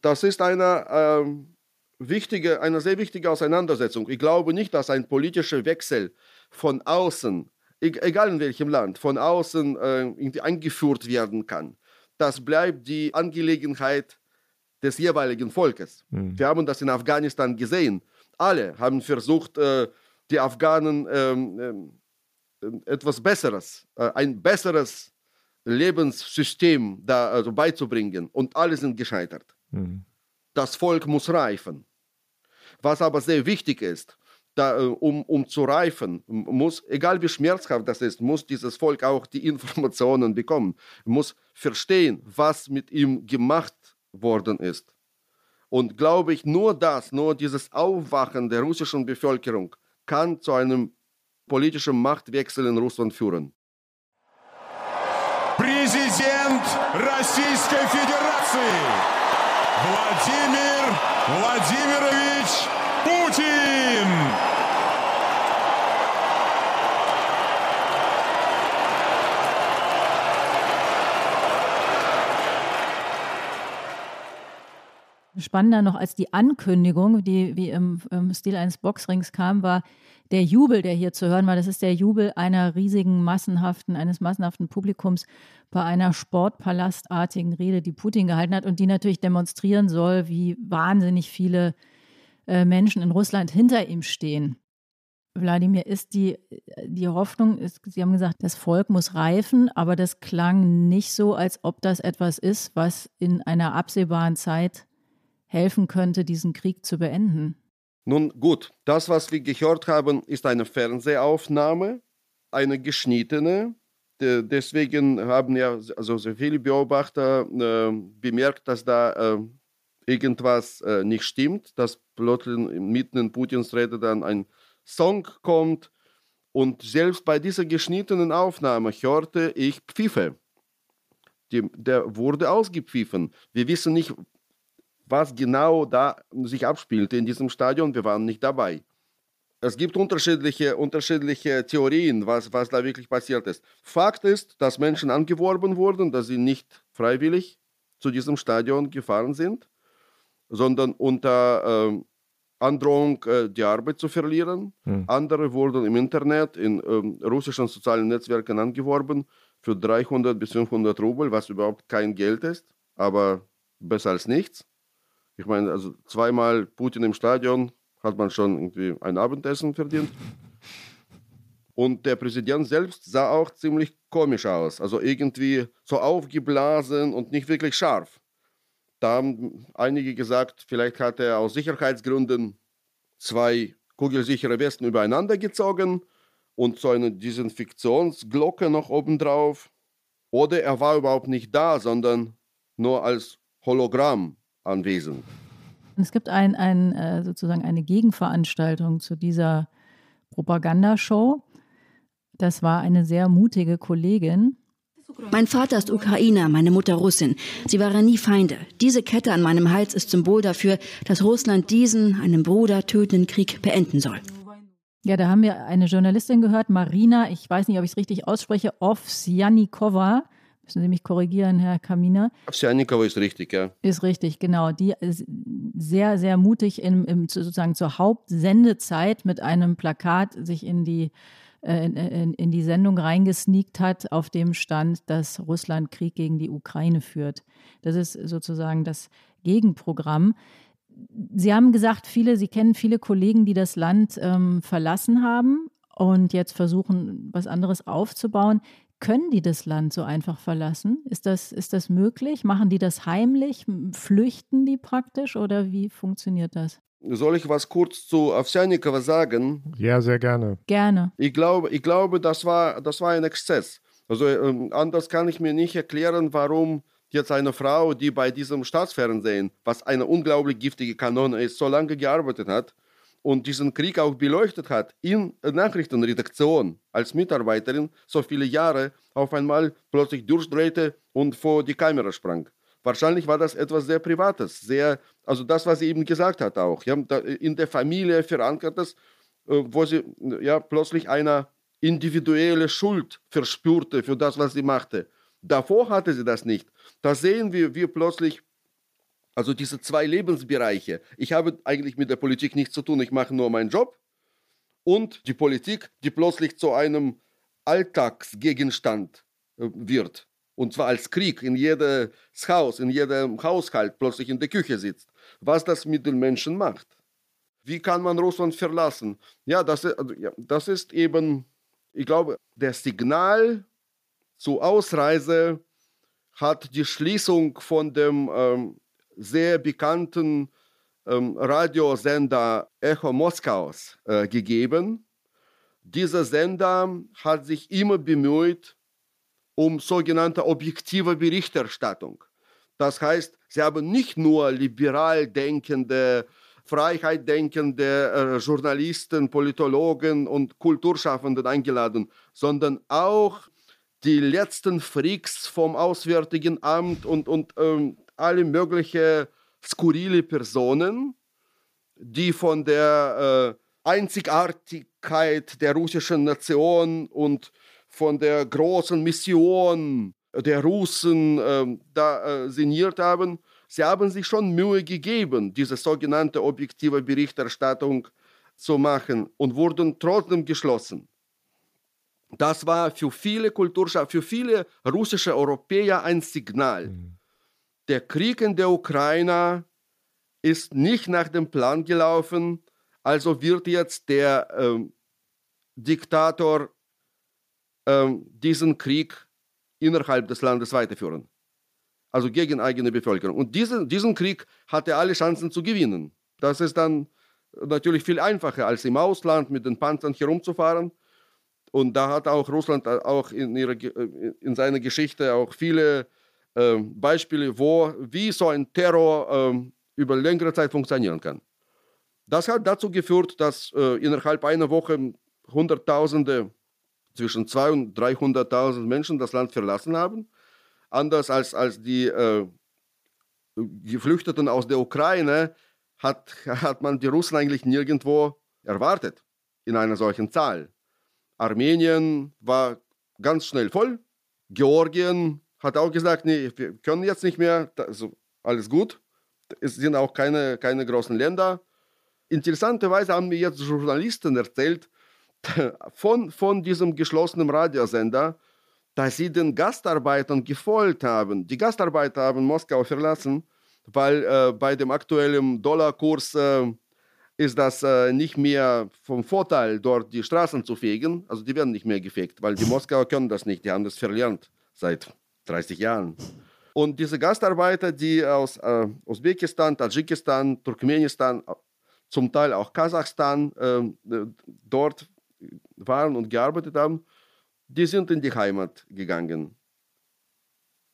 S4: Das ist eine, äh, wichtige, eine sehr wichtige Auseinandersetzung. Ich glaube nicht, dass ein politischer Wechsel von außen, egal in welchem Land, von außen äh, eingeführt werden kann. Das bleibt die Angelegenheit des jeweiligen Volkes. Mhm. Wir haben das in Afghanistan gesehen. Alle haben versucht, äh, die Afghanen ähm, äh, etwas Besseres, äh, ein besseres Lebenssystem da also beizubringen und alle sind gescheitert. Mhm. Das Volk muss reifen. Was aber sehr wichtig ist, da, äh, um, um zu reifen, muss, egal wie schmerzhaft das ist, muss dieses Volk auch die Informationen bekommen, muss verstehen, was mit ihm gemacht worden ist. Und glaube ich, nur das, nur dieses Aufwachen der russischen Bevölkerung kann zu einem politischen Machtwechsel in Russland führen.
S5: президент Российской Федерации Владимир Владимирович
S2: Spannender noch als die Ankündigung, die wie im, im Stil eines Boxrings kam, war der Jubel, der hier zu hören war, das ist der Jubel einer riesigen, massenhaften, eines massenhaften Publikums bei einer sportpalastartigen Rede, die Putin gehalten hat und die natürlich demonstrieren soll, wie wahnsinnig viele äh, Menschen in Russland hinter ihm stehen. Wladimir, ist die, die Hoffnung, ist, Sie haben gesagt, das Volk muss reifen, aber das klang nicht so, als ob das etwas ist, was in einer absehbaren Zeit helfen könnte, diesen Krieg zu beenden?
S4: Nun gut, das, was wir gehört haben, ist eine Fernsehaufnahme, eine geschnittene. Deswegen haben ja also sehr viele Beobachter äh, bemerkt, dass da äh, irgendwas äh, nicht stimmt, dass plötzlich mitten in Putins Rede dann ein Song kommt. Und selbst bei dieser geschnittenen Aufnahme hörte ich Pfiffe. Die, der wurde ausgepfiffen. Wir wissen nicht, was genau da sich abspielte in diesem Stadion. Wir waren nicht dabei. Es gibt unterschiedliche, unterschiedliche Theorien, was, was da wirklich passiert ist. Fakt ist, dass Menschen angeworben wurden, dass sie nicht freiwillig zu diesem Stadion gefahren sind, sondern unter äh, Androhung, äh, die Arbeit zu verlieren. Hm. Andere wurden im Internet, in äh, russischen sozialen Netzwerken angeworben für 300 bis 500 Rubel, was überhaupt kein Geld ist, aber besser als nichts. Ich meine, also zweimal Putin im Stadion hat man schon irgendwie ein Abendessen verdient. Und der Präsident selbst sah auch ziemlich komisch aus. Also irgendwie so aufgeblasen und nicht wirklich scharf. Da haben einige gesagt, vielleicht hat er aus Sicherheitsgründen zwei kugelsichere Westen übereinander gezogen und so eine Desinfektionsglocke noch obendrauf. Oder er war überhaupt nicht da, sondern nur als Hologramm anwesend.
S2: Es gibt ein, ein, äh, sozusagen eine Gegenveranstaltung zu dieser Propagandashow. Das war eine sehr mutige Kollegin.
S6: Mein Vater ist Ukrainer, meine Mutter Russin. Sie waren nie Feinde. Diese Kette an meinem Hals ist Symbol dafür, dass Russland diesen, einen Bruder tötenden Krieg beenden soll.
S2: Ja, da haben wir eine Journalistin gehört, Marina, ich weiß nicht, ob ich es richtig ausspreche, Ovsjanikova. Müssen Sie mich korrigieren, Herr Kaminer.
S4: Ovsjanikova ist richtig, ja.
S2: Ist richtig, genau. Die ist sehr, sehr mutig im, im, sozusagen zur Hauptsendezeit mit einem Plakat sich in die, äh, in, in die Sendung reingesneakt hat, auf dem stand, dass Russland Krieg gegen die Ukraine führt. Das ist sozusagen das Gegenprogramm. Sie haben gesagt, viele, Sie kennen viele Kollegen, die das Land ähm, verlassen haben und jetzt versuchen, was anderes aufzubauen. Können die das Land so einfach verlassen? Ist das, ist das möglich? Machen die das heimlich? Flüchten die praktisch oder wie funktioniert das?
S4: Soll ich was kurz zu Ovsjanikova sagen?
S3: Ja, sehr gerne.
S2: Gerne.
S4: Ich glaube, ich glaube das, war, das war ein Exzess. Also ähm, anders kann ich mir nicht erklären, warum jetzt eine Frau, die bei diesem Staatsfernsehen, was eine unglaublich giftige Kanone ist, so lange gearbeitet hat und diesen Krieg auch beleuchtet hat in Nachrichtenredaktion als Mitarbeiterin so viele Jahre, auf einmal plötzlich durchdrehte und vor die Kamera sprang. Wahrscheinlich war das etwas sehr Privates, sehr, also das, was sie eben gesagt hat auch, ja, in der Familie verankertes, äh, wo sie ja plötzlich eine individuelle Schuld verspürte für das, was sie machte. Davor hatte sie das nicht. Da sehen wir, wie plötzlich, also diese zwei Lebensbereiche. Ich habe eigentlich mit der Politik nichts zu tun, ich mache nur meinen Job. Und die Politik, die plötzlich zu einem Alltagsgegenstand äh, wird. Und zwar als Krieg in jedes Haus, in jedem Haushalt plötzlich in der Küche sitzt. Was das mit den Menschen macht. Wie kann man Russland verlassen? Ja, das, ja, das ist eben, ich glaube, der Signal zur Ausreise hat die Schließung von dem ähm, sehr bekannten ähm, Radiosender Echo Moskaus äh, gegeben. Dieser Sender hat sich immer bemüht um sogenannte objektive Berichterstattung. Das heißt, sie haben nicht nur liberal denkende, Freiheit denkende äh, Journalisten, Politologen und Kulturschaffenden eingeladen, sondern auch die letzten Freaks vom Auswärtigen Amt und, und ähm, alle möglichen skurrile Personen, die von der äh, Einzigartigkeit der russischen Nation und von der großen Mission der Russen äh, da äh, signiert haben. Sie haben sich schon Mühe gegeben, diese sogenannte objektive Berichterstattung zu machen und wurden trotzdem geschlossen. Das war für viele Kulturschaffende, für viele russische Europäer ein Signal. Mhm. Der Krieg in der Ukraine ist nicht nach dem Plan gelaufen, also wird jetzt der ähm, Diktator ähm, diesen Krieg innerhalb des Landes weiterführen. also gegen eigene Bevölkerung. Und diesen, diesen Krieg hat er alle Chancen zu gewinnen. Das ist dann natürlich viel einfacher, als im Ausland mit den Panzern herumzufahren. Und da hat auch Russland auch in, ihrer, in seiner Geschichte auch viele äh, Beispiele, wo, wie so ein Terror äh, über längere Zeit funktionieren kann. Das hat dazu geführt, dass äh, innerhalb einer Woche Hunderttausende, zwischen 200.000 und 300.000 Menschen das Land verlassen haben. Anders als, als die äh, Geflüchteten aus der Ukraine hat, hat man die Russen eigentlich nirgendwo erwartet in einer solchen Zahl. Armenien war ganz schnell voll. Georgien hat auch gesagt, nee, wir können jetzt nicht mehr, also alles gut. Es sind auch keine, keine großen Länder. Interessanterweise haben mir jetzt Journalisten erzählt, von, von diesem geschlossenen Radiosender, dass sie den Gastarbeitern gefolgt haben. Die Gastarbeiter haben Moskau verlassen, weil äh, bei dem aktuellen Dollarkurs äh, ist das äh, nicht mehr vom Vorteil, dort die Straßen zu fegen. Also die werden nicht mehr gefegt, weil die Moskauer können das nicht. Die haben das verlernt seit 30 Jahren. Und diese Gastarbeiter, die aus äh, Usbekistan, Tadschikistan, Turkmenistan, zum Teil auch Kasachstan äh, dort waren und gearbeitet haben, die sind in die Heimat gegangen.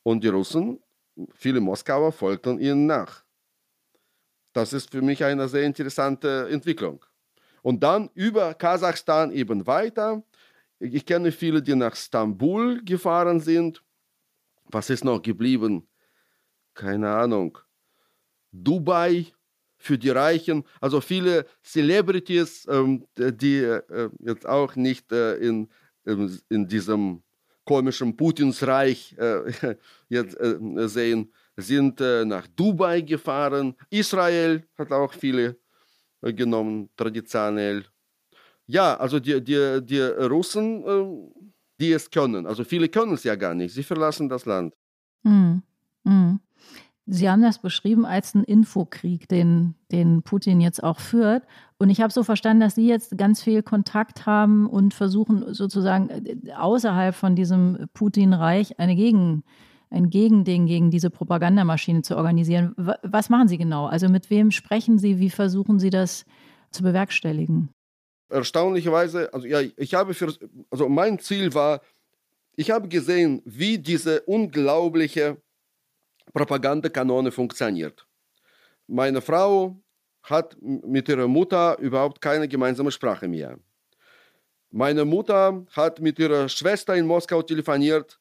S4: Und die Russen, viele Moskauer, folgten ihnen nach. Das ist für mich eine sehr interessante Entwicklung. Und dann über Kasachstan eben weiter. Ich kenne viele, die nach Stambul gefahren sind. Was ist noch geblieben? Keine Ahnung. Dubai, für die Reichen. Also viele Celebrities, ähm, die äh, jetzt auch nicht äh, in, in diesem komischen Putinsreich äh, jetzt sehen, sind äh, nach Dubai gefahren. Israel hat auch viele äh, genommen, traditionell. Ja, also die, die, die Russen, die es können, also viele können es ja gar nicht, sie verlassen das Land.
S2: Mm, mm. Sie haben das beschrieben als einen Infokrieg, den, den Putin jetzt auch führt. Und ich habe so verstanden, dass Sie jetzt ganz viel Kontakt haben und versuchen sozusagen äh, außerhalb von diesem Putin-Reich eine Gegen, ein Gegending gegen diese Propagandamaschine zu organisieren. Was machen Sie genau? Also mit wem sprechen Sie? Wie versuchen Sie das zu bewerkstelligen?
S4: Erstaunlicherweise, also ja, ich habe für, also mein Ziel war, ich habe gesehen, wie diese unglaubliche Propagandakanone funktioniert. Meine Frau hat mit ihrer Mutter überhaupt keine gemeinsame Sprache mehr. Meine Mutter hat mit ihrer Schwester in Moskau telefoniert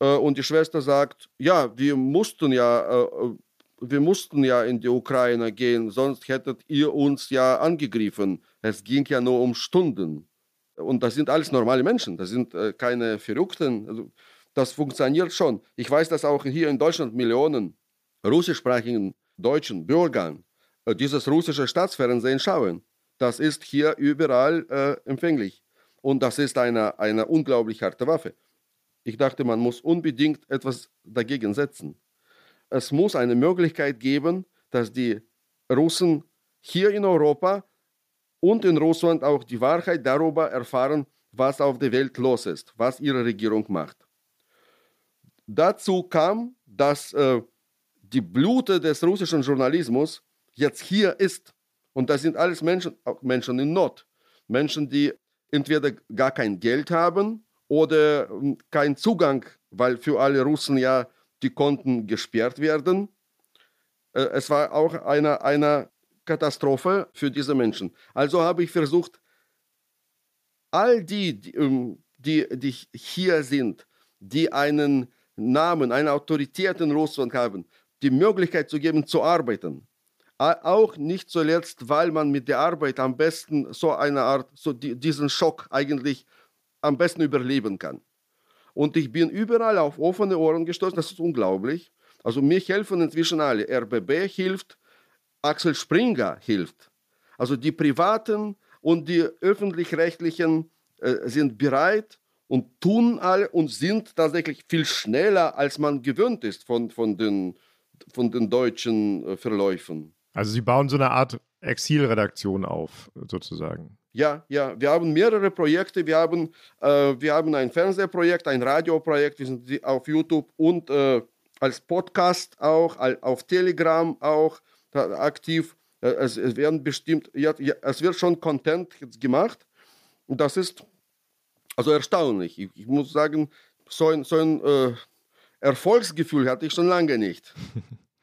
S4: äh, und die Schwester sagt, ja, wir mussten ja, äh, wir mussten ja in die Ukraine gehen, sonst hättet ihr uns ja angegriffen. Es ging ja nur um Stunden. Und das sind alles normale Menschen, das sind äh, keine Verrückten. Also, das funktioniert schon. Ich weiß, dass auch hier in Deutschland Millionen russischsprachigen deutschen Bürgern äh, dieses russische Staatsfernsehen schauen. Das ist hier überall äh, empfänglich. Und das ist eine, eine unglaublich harte Waffe. Ich dachte, man muss unbedingt etwas dagegen setzen. Es muss eine Möglichkeit geben, dass die Russen hier in Europa und in Russland auch die Wahrheit darüber erfahren, was auf der Welt los ist, was ihre Regierung macht. Dazu kam, dass äh, die Blute des russischen Journalismus jetzt hier ist. Und das sind alles Menschen, Menschen in Not. Menschen, die entweder gar kein Geld haben oder hm, keinen Zugang, weil für alle Russen ja die Konten gesperrt werden. Äh, es war auch eine, eine Katastrophe für diese Menschen. Also habe ich versucht, all die, die, ähm, die hier sind, die einen Namen, eine Autorität in Russland haben, die Möglichkeit zu geben, zu arbeiten. Auch nicht zuletzt, weil man mit der Arbeit am besten so eine Art, so diesen Schock eigentlich am besten überleben kann. Und ich bin überall auf offene Ohren gestoßen, das ist unglaublich. Also mir helfen inzwischen alle. RBB hilft, Axel Springer hilft. Also die Privaten und die öffentlich-rechtlichen äh, sind bereit, und tun alle und sind tatsächlich viel schneller, als man gewöhnt ist von, von, den, von den deutschen äh, Verläufen.
S3: Also Sie bauen so eine Art Exilredaktion auf, sozusagen.
S4: Ja, ja, wir haben mehrere Projekte. Wir haben, äh, wir haben ein Fernsehprojekt, ein Radioprojekt, wir sind auf YouTube und äh, als Podcast auch, auf Telegram auch aktiv. Äh, es, es werden bestimmt, ja, es wird schon Content gemacht. Und das ist also erstaunlich. Ich, ich muss sagen, so ein, so ein äh, Erfolgsgefühl hatte ich schon lange nicht.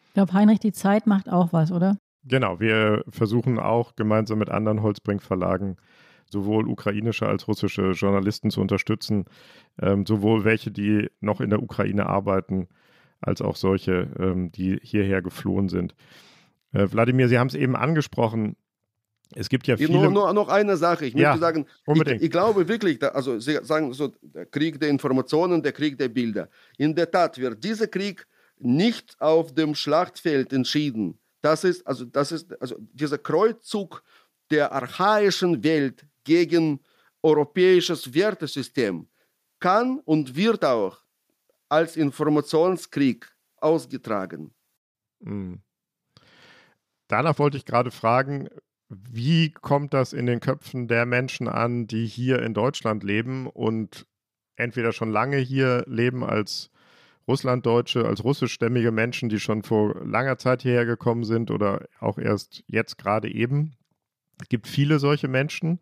S2: Ich glaube, Heinrich, die Zeit macht auch was, oder?
S3: Genau, wir versuchen auch gemeinsam mit anderen Holzbrink-Verlagen sowohl ukrainische als russische Journalisten zu unterstützen, ähm, sowohl welche, die noch in der Ukraine arbeiten, als auch solche, ähm, die hierher geflohen sind. Äh, Wladimir, Sie haben es eben angesprochen. Es gibt ja viele.
S4: Nur, nur noch eine Sache. Ich ja, möchte sagen, unbedingt. Ich, ich glaube wirklich, da, also Sie sagen so, der Krieg der Informationen, der Krieg der Bilder. In der Tat wird dieser Krieg nicht auf dem Schlachtfeld entschieden. Das ist also, das ist also dieser Kreuzzug der archaischen Welt gegen europäisches Wertesystem kann und wird auch als Informationskrieg ausgetragen.
S3: Mhm. Danach wollte ich gerade fragen, wie kommt das in den Köpfen der Menschen an, die hier in Deutschland leben und entweder schon lange hier leben als Russlanddeutsche, als russischstämmige Menschen, die schon vor langer Zeit hierher gekommen sind oder auch erst jetzt gerade eben? Es gibt viele solche Menschen.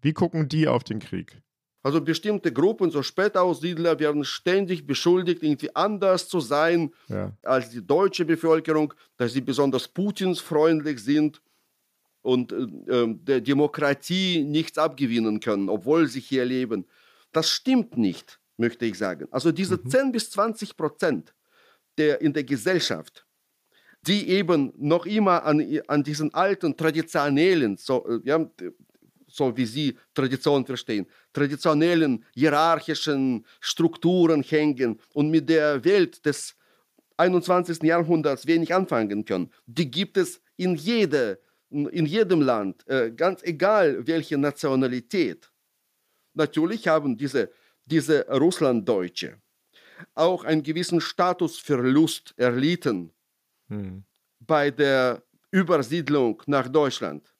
S3: Wie gucken die auf den Krieg?
S4: Also bestimmte Gruppen, so Spätaussiedler, werden ständig beschuldigt, irgendwie anders zu sein ja. als die deutsche Bevölkerung, dass sie besonders putinsfreundlich sind und äh, ähm, der Demokratie nichts abgewinnen können, obwohl sie hier leben. Das stimmt nicht, möchte ich sagen. Also diese mhm. 10 bis 20 Prozent der, in der Gesellschaft, die eben noch immer an, an diesen alten traditionellen, so, äh, ja, so wie sie Tradition verstehen, traditionellen hierarchischen Strukturen hängen und mit der Welt des 21. Jahrhunderts wenig anfangen können. Die gibt es in, jede, in jedem Land, äh, ganz egal welche Nationalität. Natürlich haben diese, diese Russlanddeutsche auch einen gewissen Statusverlust erlitten hm. bei der Übersiedlung nach Deutschland.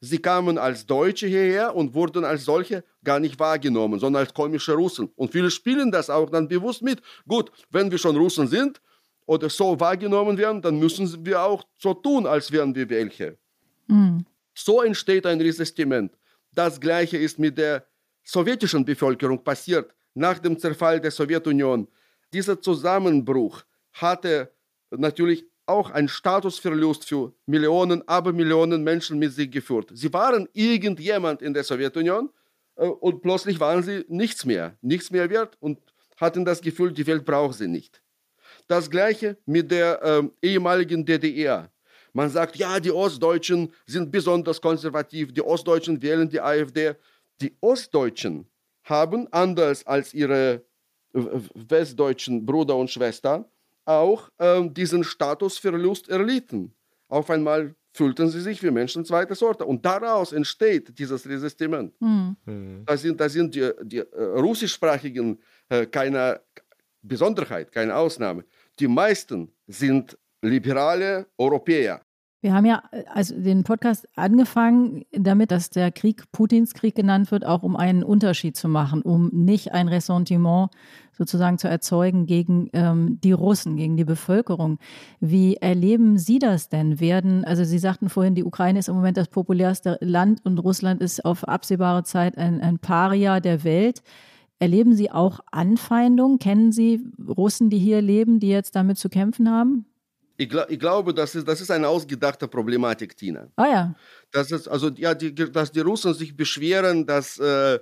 S4: Sie kamen als Deutsche hierher und wurden als solche gar nicht wahrgenommen, sondern als komische Russen. Und viele spielen das auch dann bewusst mit. Gut, wenn wir schon Russen sind oder so wahrgenommen werden, dann müssen wir auch so tun, als wären wir welche. Mhm. So entsteht ein Resistiment. Das gleiche ist mit der sowjetischen Bevölkerung passiert nach dem Zerfall der Sowjetunion. Dieser Zusammenbruch hatte natürlich auch einen Statusverlust für Millionen, aber Millionen Menschen mit sich geführt. Sie waren irgendjemand in der Sowjetunion äh, und plötzlich waren sie nichts mehr, nichts mehr wert und hatten das Gefühl, die Welt braucht sie nicht. Das gleiche mit der äh, ehemaligen DDR. Man sagt, ja, die Ostdeutschen sind besonders konservativ, die Ostdeutschen wählen die AfD. Die Ostdeutschen haben, anders als ihre äh, westdeutschen Brüder und Schwestern, auch ähm, diesen Statusverlust erlitten. Auf einmal fühlten sie sich wie Menschen zweiter Sorte. Und daraus entsteht dieses Resistiment. Mhm. Da sind, da sind die, die äh, russischsprachigen äh, keine Besonderheit, keine Ausnahme. Die meisten sind liberale Europäer.
S2: Wir haben ja äh, also den Podcast angefangen damit, dass der Krieg Putins Krieg genannt wird, auch um einen Unterschied zu machen, um nicht ein Ressentiment sozusagen zu erzeugen gegen ähm, die Russen, gegen die Bevölkerung. Wie erleben Sie das denn? Werden, also Sie sagten vorhin, die Ukraine ist im Moment das populärste Land und Russland ist auf absehbare Zeit ein, ein Paria der Welt. Erleben Sie auch Anfeindungen? Kennen Sie Russen, die hier leben, die jetzt damit zu kämpfen haben?
S4: Ich, ich, glaube, das ist, das ist eine ausgedachte Problematik, Tina.
S2: Ah ja.
S4: Das ist, also, ja, die, dass die Russen sich beschweren, dass, äh,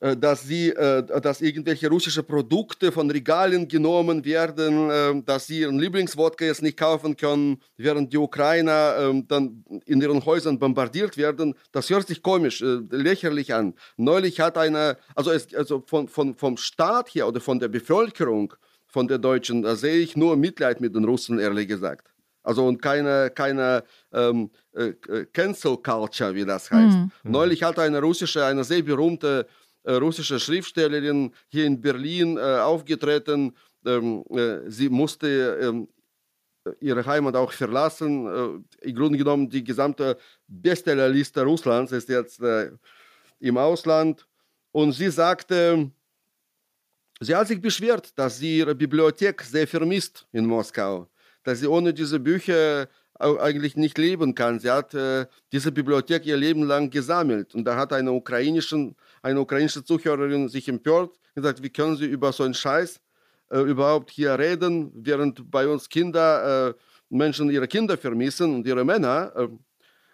S4: äh, dass, sie, äh, dass irgendwelche russische Produkte von Regalen genommen werden, äh, dass sie ihren Lieblingswodka jetzt nicht kaufen können, während die Ukrainer ähm, dann in ihren Häusern bombardiert werden. Das hört sich komisch, äh, lächerlich an. Neulich hat eine, also, es, also von, von, vom Staat her oder von der Bevölkerung, von der Deutschen, da sehe ich nur Mitleid mit den Russen, ehrlich gesagt. Also und keine, keine ähm, äh, äh Cancel Culture, wie das heißt. Mhm. Neulich hat eine russische, eine sehr berühmte äh, russische Schriftstellerin hier in Berlin äh, aufgetreten. Ähm, äh, sie musste ähm, ihre Heimat auch verlassen. Äh, Im Grunde genommen die gesamte Bestsellerliste Russlands ist jetzt im Ausland. Und sie sagte, Sie hat sich beschwert, dass sie ihre Bibliothek sehr vermisst in Moskau, dass sie ohne diese Bücher eigentlich nicht leben kann. Sie hat äh, diese Bibliothek ihr Leben lang gesammelt und da hat eine, ukrainischen, eine ukrainische Zuhörerin sich empört und gesagt, wie können Sie über so einen Scheiß äh, überhaupt hier reden, während bei uns Kinder, äh, Menschen ihre Kinder vermissen und ihre Männer äh,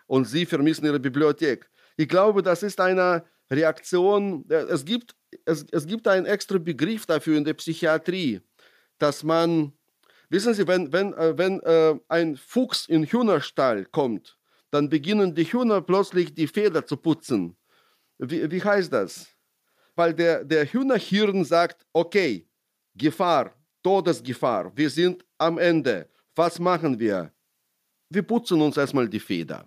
S4: und sie vermissen ihre Bibliothek. Ich glaube, das ist eine Reaktion, äh, es gibt, es, es gibt einen extra Begriff dafür in der Psychiatrie, dass man Wissen Sie, wenn, wenn, äh, wenn äh, ein Fuchs in Hühnerstall kommt, dann beginnen die Hühner plötzlich die Feder zu putzen. Wie, wie heißt das? Weil der, der Hühnerhirn sagt, okay, Gefahr, Todesgefahr, wir sind am Ende. Was machen wir? Wir putzen uns erstmal die Feder.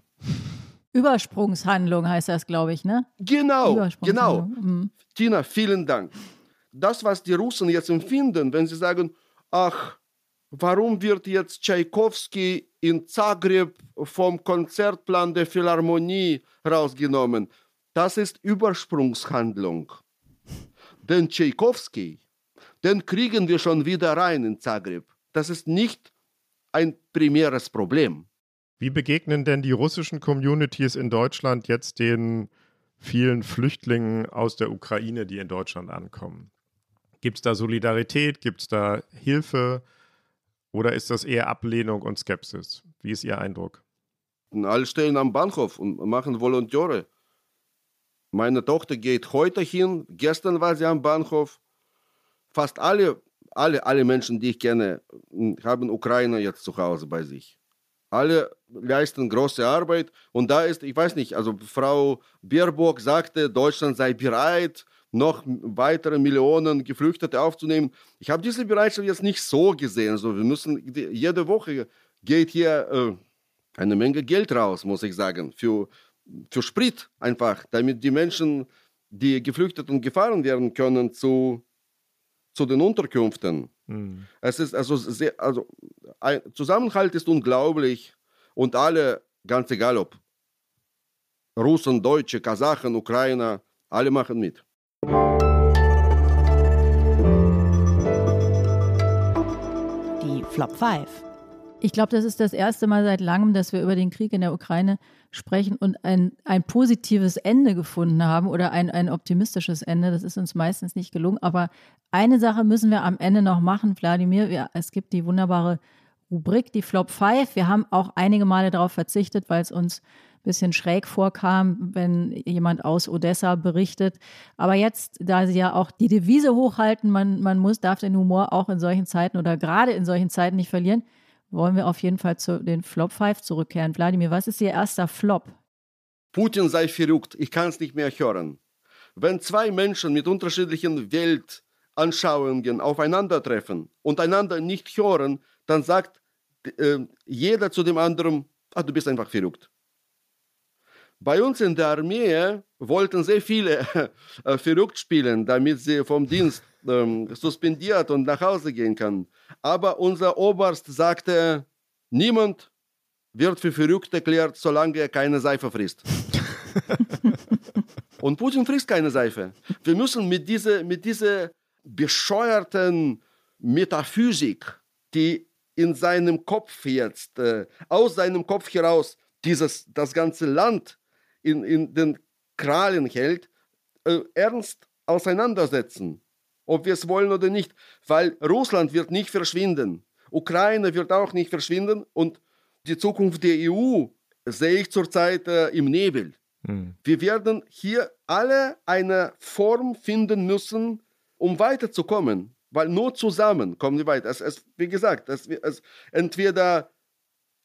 S2: Übersprungshandlung heißt das, glaube ich, ne?
S4: Genau, genau. Mhm. Tina, vielen Dank. Das, was die Russen jetzt empfinden, wenn sie sagen, ach, warum wird jetzt Tschaikowski in Zagreb vom Konzertplan der Philharmonie rausgenommen? Das ist Übersprungshandlung. Denn Tschaikowski, den kriegen wir schon wieder rein in Zagreb. Das ist nicht ein primäres Problem.
S3: Wie begegnen denn die russischen Communities in Deutschland jetzt den vielen Flüchtlingen aus der Ukraine, die in Deutschland ankommen? Gibt es da Solidarität? Gibt es da Hilfe? Oder ist das eher Ablehnung und Skepsis? Wie ist Ihr Eindruck?
S4: Alle stehen am Bahnhof und machen Volontäre. Meine Tochter geht heute hin, gestern war sie am Bahnhof. Fast alle, alle, alle Menschen, die ich kenne, haben Ukrainer jetzt zu Hause bei sich. Alle leisten große Arbeit und da ist, ich weiß nicht, also Frau Baerbock sagte, Deutschland sei bereit, noch weitere Millionen Geflüchtete aufzunehmen. Ich habe diese Bereitschaft jetzt nicht so gesehen. Also wir müssen jede Woche geht hier äh, eine Menge Geld raus, muss ich sagen, für, für Sprit einfach, damit die Menschen, die geflüchtet und gefahren werden können, zu, zu den Unterkünften. Mhm. Es ist also sehr, also ein Zusammenhalt ist unglaublich und alle, ganz egal ob Russen, Deutsche, Kasachen, Ukrainer, alle machen mit.
S1: Die Flop 5.
S2: Ich glaube, das ist das erste Mal seit langem, dass wir über den Krieg in der Ukraine sprechen und ein, ein positives Ende gefunden haben oder ein, ein optimistisches Ende. Das ist uns meistens nicht gelungen. Aber eine Sache müssen wir am Ende noch machen, Wladimir. Wir, es gibt die wunderbare Rubrik, die Flop 5. Wir haben auch einige Male darauf verzichtet, weil es uns bisschen schräg vorkam, wenn jemand aus Odessa berichtet. Aber jetzt, da sie ja auch die Devise hochhalten, man, man muss, darf den Humor auch in solchen Zeiten oder gerade in solchen Zeiten nicht verlieren, wollen wir auf jeden Fall zu den Flop 5 zurückkehren. Wladimir, was ist Ihr erster Flop?
S4: Putin sei verrückt, ich kann es nicht mehr hören. Wenn zwei Menschen mit unterschiedlichen Weltanschauungen aufeinandertreffen und einander nicht hören, dann sagt äh, jeder zu dem anderen, ah, du bist einfach verrückt. Bei uns in der Armee wollten sehr viele äh, verrückt spielen, damit sie vom Dienst ähm, suspendiert und nach Hause gehen können. Aber unser Oberst sagte, niemand wird für verrückt erklärt, solange er keine Seife frisst. und Putin frisst keine Seife. Wir müssen mit dieser, mit dieser bescheuerten Metaphysik, die in seinem Kopf jetzt, äh, aus seinem Kopf heraus, dieses, das ganze Land in, in den Krallen hält, äh, ernst auseinandersetzen, ob wir es wollen oder nicht, weil Russland wird nicht verschwinden, Ukraine wird auch nicht verschwinden und die Zukunft der EU sehe ich zurzeit äh, im Nebel. Hm. Wir werden hier alle eine Form finden müssen, um weiterzukommen, weil nur zusammen kommen wir weiter. Es, es, wie gesagt, es, es, entweder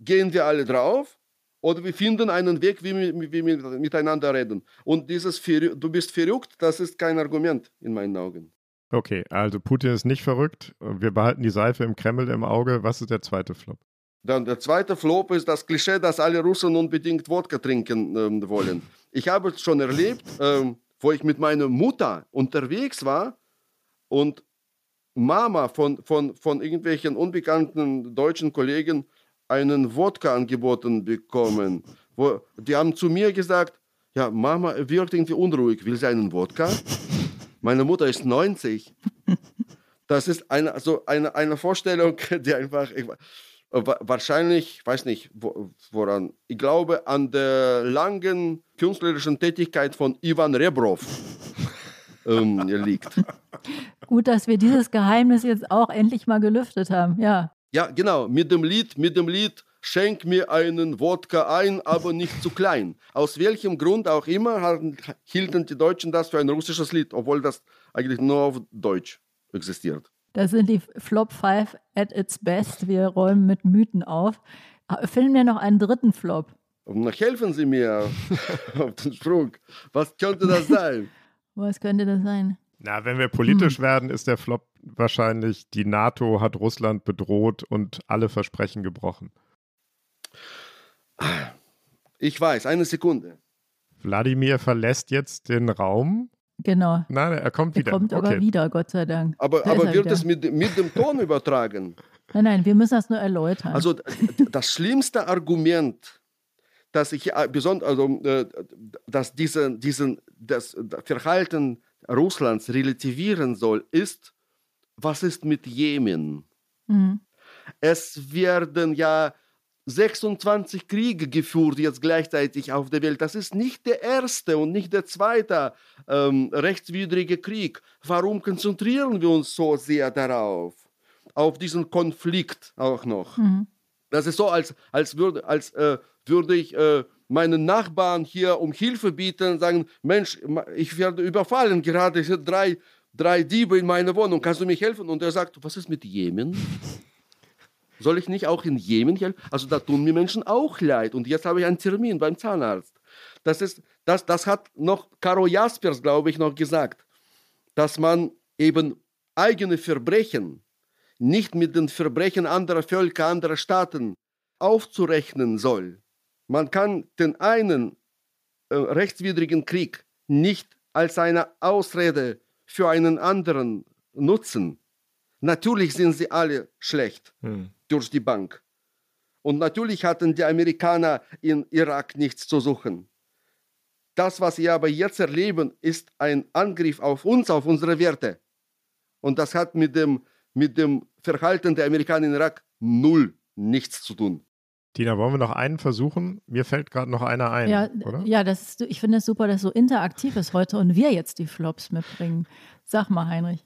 S4: gehen wir alle drauf oder wir finden einen Weg, wie wir, miteinander reden. Und dieses du bist verrückt, das ist kein Argument in meinen Augen.
S3: Okay, also Putin ist nicht verrückt. Wir behalten die Seife im Kreml im Auge. Was ist der zweite Flop?
S4: Dann der zweite Flop ist das Klischee, dass alle Russen unbedingt Wodka trinken ähm, wollen. Ich habe es schon erlebt, ähm, wo ich mit meiner Mutter unterwegs war und Mama von, von, von irgendwelchen unbekannten deutschen Kollegen einen Wodka angeboten bekommen. Wo, die haben zu mir gesagt, ja, Mama wirkt irgendwie unruhig, will sie einen Wodka? Meine Mutter ist 90. Das ist eine, also eine, eine Vorstellung, die einfach ich, wahrscheinlich, weiß nicht, woran, ich glaube an der langen künstlerischen Tätigkeit von Ivan Rebrov ähm, liegt.
S2: Gut, dass wir dieses Geheimnis jetzt auch endlich mal gelüftet haben, ja.
S4: Ja, genau, mit dem Lied, mit dem Lied Schenk mir einen Wodka ein, aber nicht zu klein. Aus welchem Grund auch immer hielten die Deutschen das für ein russisches Lied, obwohl das eigentlich nur auf Deutsch existiert.
S2: Das sind die Flop 5 at its best. Wir räumen mit Mythen auf. Finden wir noch einen dritten Flop.
S4: Helfen Sie mir auf den Sprung. Was könnte das sein?
S2: Was könnte das sein?
S3: Na, wenn wir politisch hm. werden, ist der Flop wahrscheinlich, die NATO hat Russland bedroht und alle Versprechen gebrochen.
S4: Ich weiß, eine Sekunde.
S3: Wladimir verlässt jetzt den Raum.
S2: Genau.
S3: Nein, er kommt wieder.
S2: Er kommt okay. aber wieder, Gott sei Dank.
S4: Aber, aber wird es mit, mit dem Ton übertragen?
S2: Nein, nein, wir müssen das nur erläutern.
S4: Also das schlimmste Argument, dass ich äh, besonders, also, äh, dass diese, diesen, das Verhalten Russlands relativieren soll, ist, was ist mit Jemen? Mhm. Es werden ja 26 Kriege geführt jetzt gleichzeitig auf der Welt. Das ist nicht der erste und nicht der zweite ähm, rechtswidrige Krieg. Warum konzentrieren wir uns so sehr darauf? Auf diesen Konflikt auch noch. Mhm. Das ist so, als, als, würde, als äh, würde ich äh, meinen Nachbarn hier um Hilfe bieten sagen, Mensch, ich werde überfallen, gerade sind drei, drei Diebe in meiner Wohnung, kannst du mir helfen? Und er sagt, was ist mit Jemen? Soll ich nicht auch in Jemen helfen? Also da tun mir Menschen auch leid. Und jetzt habe ich einen Termin beim Zahnarzt. Das, ist, das, das hat noch Caro Jaspers, glaube ich, noch gesagt, dass man eben eigene Verbrechen nicht mit den Verbrechen anderer Völker, anderer Staaten aufzurechnen soll. Man kann den einen äh, rechtswidrigen Krieg nicht als eine Ausrede für einen anderen nutzen. Natürlich sind sie alle schlecht. Hm durch die Bank. Und natürlich hatten die Amerikaner in Irak nichts zu suchen. Das, was wir aber jetzt erleben, ist ein Angriff auf uns, auf unsere Werte. Und das hat mit dem, mit dem Verhalten der Amerikaner in Irak null nichts zu tun.
S3: Tina, wollen wir noch einen versuchen? Mir fällt gerade noch einer ein,
S2: ja,
S3: oder?
S2: Ja, das ist, ich finde es super, dass es so interaktiv ist heute und wir jetzt die Flops mitbringen. Sag mal, Heinrich.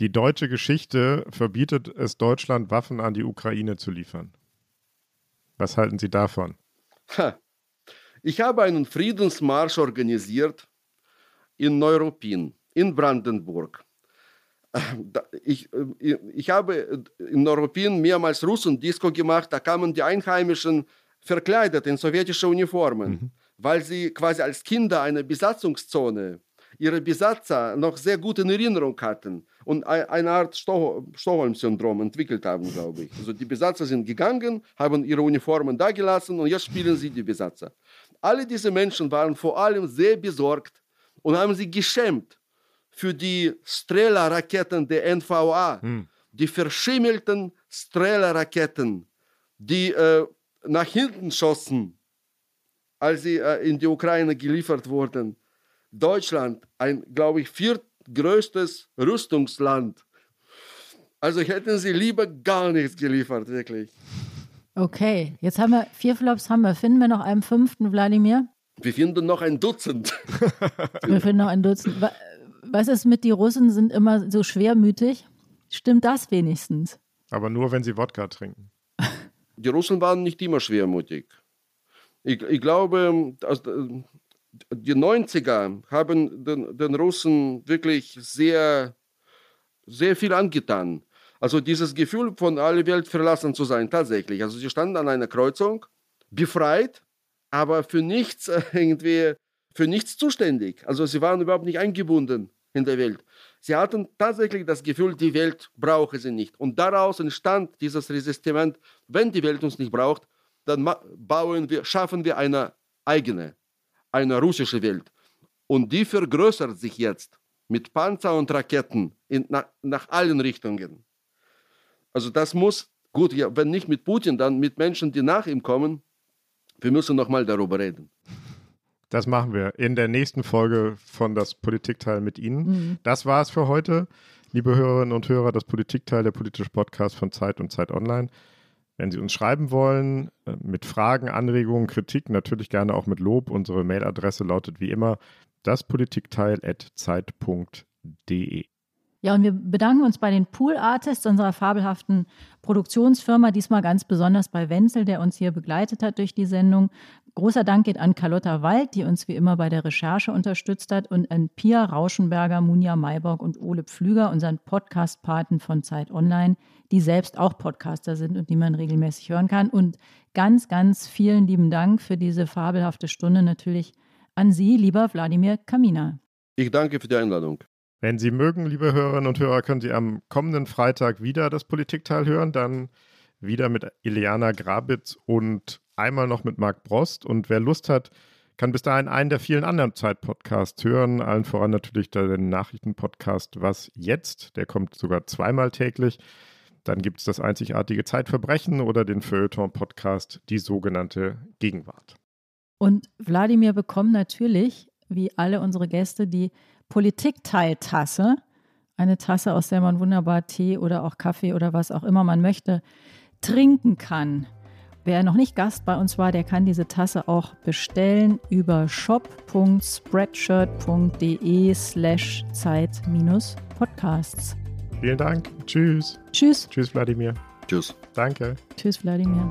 S3: Die deutsche Geschichte verbietet es Deutschland, Waffen an die Ukraine zu liefern. Was halten Sie davon?
S4: Ich habe einen Friedensmarsch organisiert in Neuruppin, in Brandenburg. Ich, äh, ich habe in Neuruppin mehrmals Russen-Disco gemacht, da kamen die Einheimischen verkleidet in sowjetische Uniformen, mhm. weil sie quasi als Kinder eine Besatzungszone ihre Besatzer noch sehr gut in Erinnerung hatten und eine Art Stockholm-Syndrom entwickelt haben, glaube ich. Also die Besatzer sind gegangen, haben ihre Uniformen da gelassen und jetzt spielen sie die Besatzer. Alle diese Menschen waren vor allem sehr besorgt und haben sich geschämt für die Strela-Raketen der NVA, hm. die verschimmelten Strela-Raketen, die äh, nach hinten schossen, als sie äh, in die Ukraine geliefert wurden. Deutschland, ein, glaube ich, viertgrößtes Rüstungsland. Also hätten sie lieber gar nichts geliefert, wirklich.
S2: Okay, jetzt haben wir vier Flops, haben wir. Finden wir noch einen fünften, Wladimir?
S4: Wir finden noch ein Dutzend.
S2: wir finden noch ein Dutzend. Was ist mit, die Russen sind immer so schwermütig? Stimmt das wenigstens?
S3: Aber nur, wenn sie Wodka trinken.
S4: Die Russen waren nicht immer schwermütig. Ich, ich glaube, also, die 90er haben den, den Russen wirklich sehr, sehr viel angetan. Also dieses Gefühl, von aller Welt verlassen zu sein, tatsächlich. Also sie standen an einer Kreuzung, befreit, aber für nichts irgendwie, für nichts zuständig. Also sie waren überhaupt nicht eingebunden in der Welt. Sie hatten tatsächlich das Gefühl, die Welt brauche sie nicht. Und daraus entstand dieses Resistiment, wenn die Welt uns nicht braucht, dann bauen wir, schaffen wir eine eigene eine russische Welt. Und die vergrößert sich jetzt mit Panzer und Raketen in, nach, nach allen Richtungen. Also das muss, gut, ja, wenn nicht mit Putin, dann mit Menschen, die nach ihm kommen. Wir müssen nochmal darüber reden.
S3: Das machen wir in der nächsten Folge von das Politikteil mit Ihnen. Mhm. Das war es für heute. Liebe Hörerinnen und Hörer, das Politikteil, der politische Podcast von Zeit und Zeit Online. Wenn Sie uns schreiben wollen, äh, mit Fragen, Anregungen, Kritik, natürlich gerne auch mit Lob. Unsere Mailadresse lautet wie immer daspolitikteil.zeit.de.
S2: Ja, und wir bedanken uns bei den Pool Artists unserer fabelhaften Produktionsfirma, diesmal ganz besonders bei Wenzel, der uns hier begleitet hat durch die Sendung. Großer Dank geht an Carlotta Wald, die uns wie immer bei der Recherche unterstützt hat, und an Pia Rauschenberger, Munja Mayborg und Ole Pflüger, unseren Podcast-Paten von Zeit Online, die selbst auch Podcaster sind und die man regelmäßig hören kann. Und ganz, ganz vielen lieben Dank für diese fabelhafte Stunde natürlich an Sie, lieber Wladimir Kamina.
S4: Ich danke für die Einladung.
S3: Wenn Sie mögen, liebe Hörerinnen und Hörer, können Sie am kommenden Freitag wieder das Politikteil hören, dann wieder mit Ileana Grabitz und einmal noch mit Marc Brost. Und wer Lust hat, kann bis dahin einen der vielen anderen Zeit-Podcasts hören. Allen voran natürlich den Nachrichtenpodcast Was jetzt? Der kommt sogar zweimal täglich. Dann gibt es das einzigartige Zeitverbrechen oder den Feuilleton-Podcast Die sogenannte Gegenwart.
S2: Und Wladimir bekommt natürlich, wie alle unsere Gäste, die Politikteiltasse. Eine Tasse, aus der man wunderbar Tee oder auch Kaffee oder was auch immer man möchte, trinken kann. Wer noch nicht Gast bei uns war, der kann diese Tasse auch bestellen über shop.spreadshirt.de slash Zeit-Podcasts.
S3: Vielen Dank. Tschüss.
S2: Tschüss.
S3: Tschüss, Wladimir.
S4: Tschüss.
S3: Danke.
S2: Tschüss, Wladimir.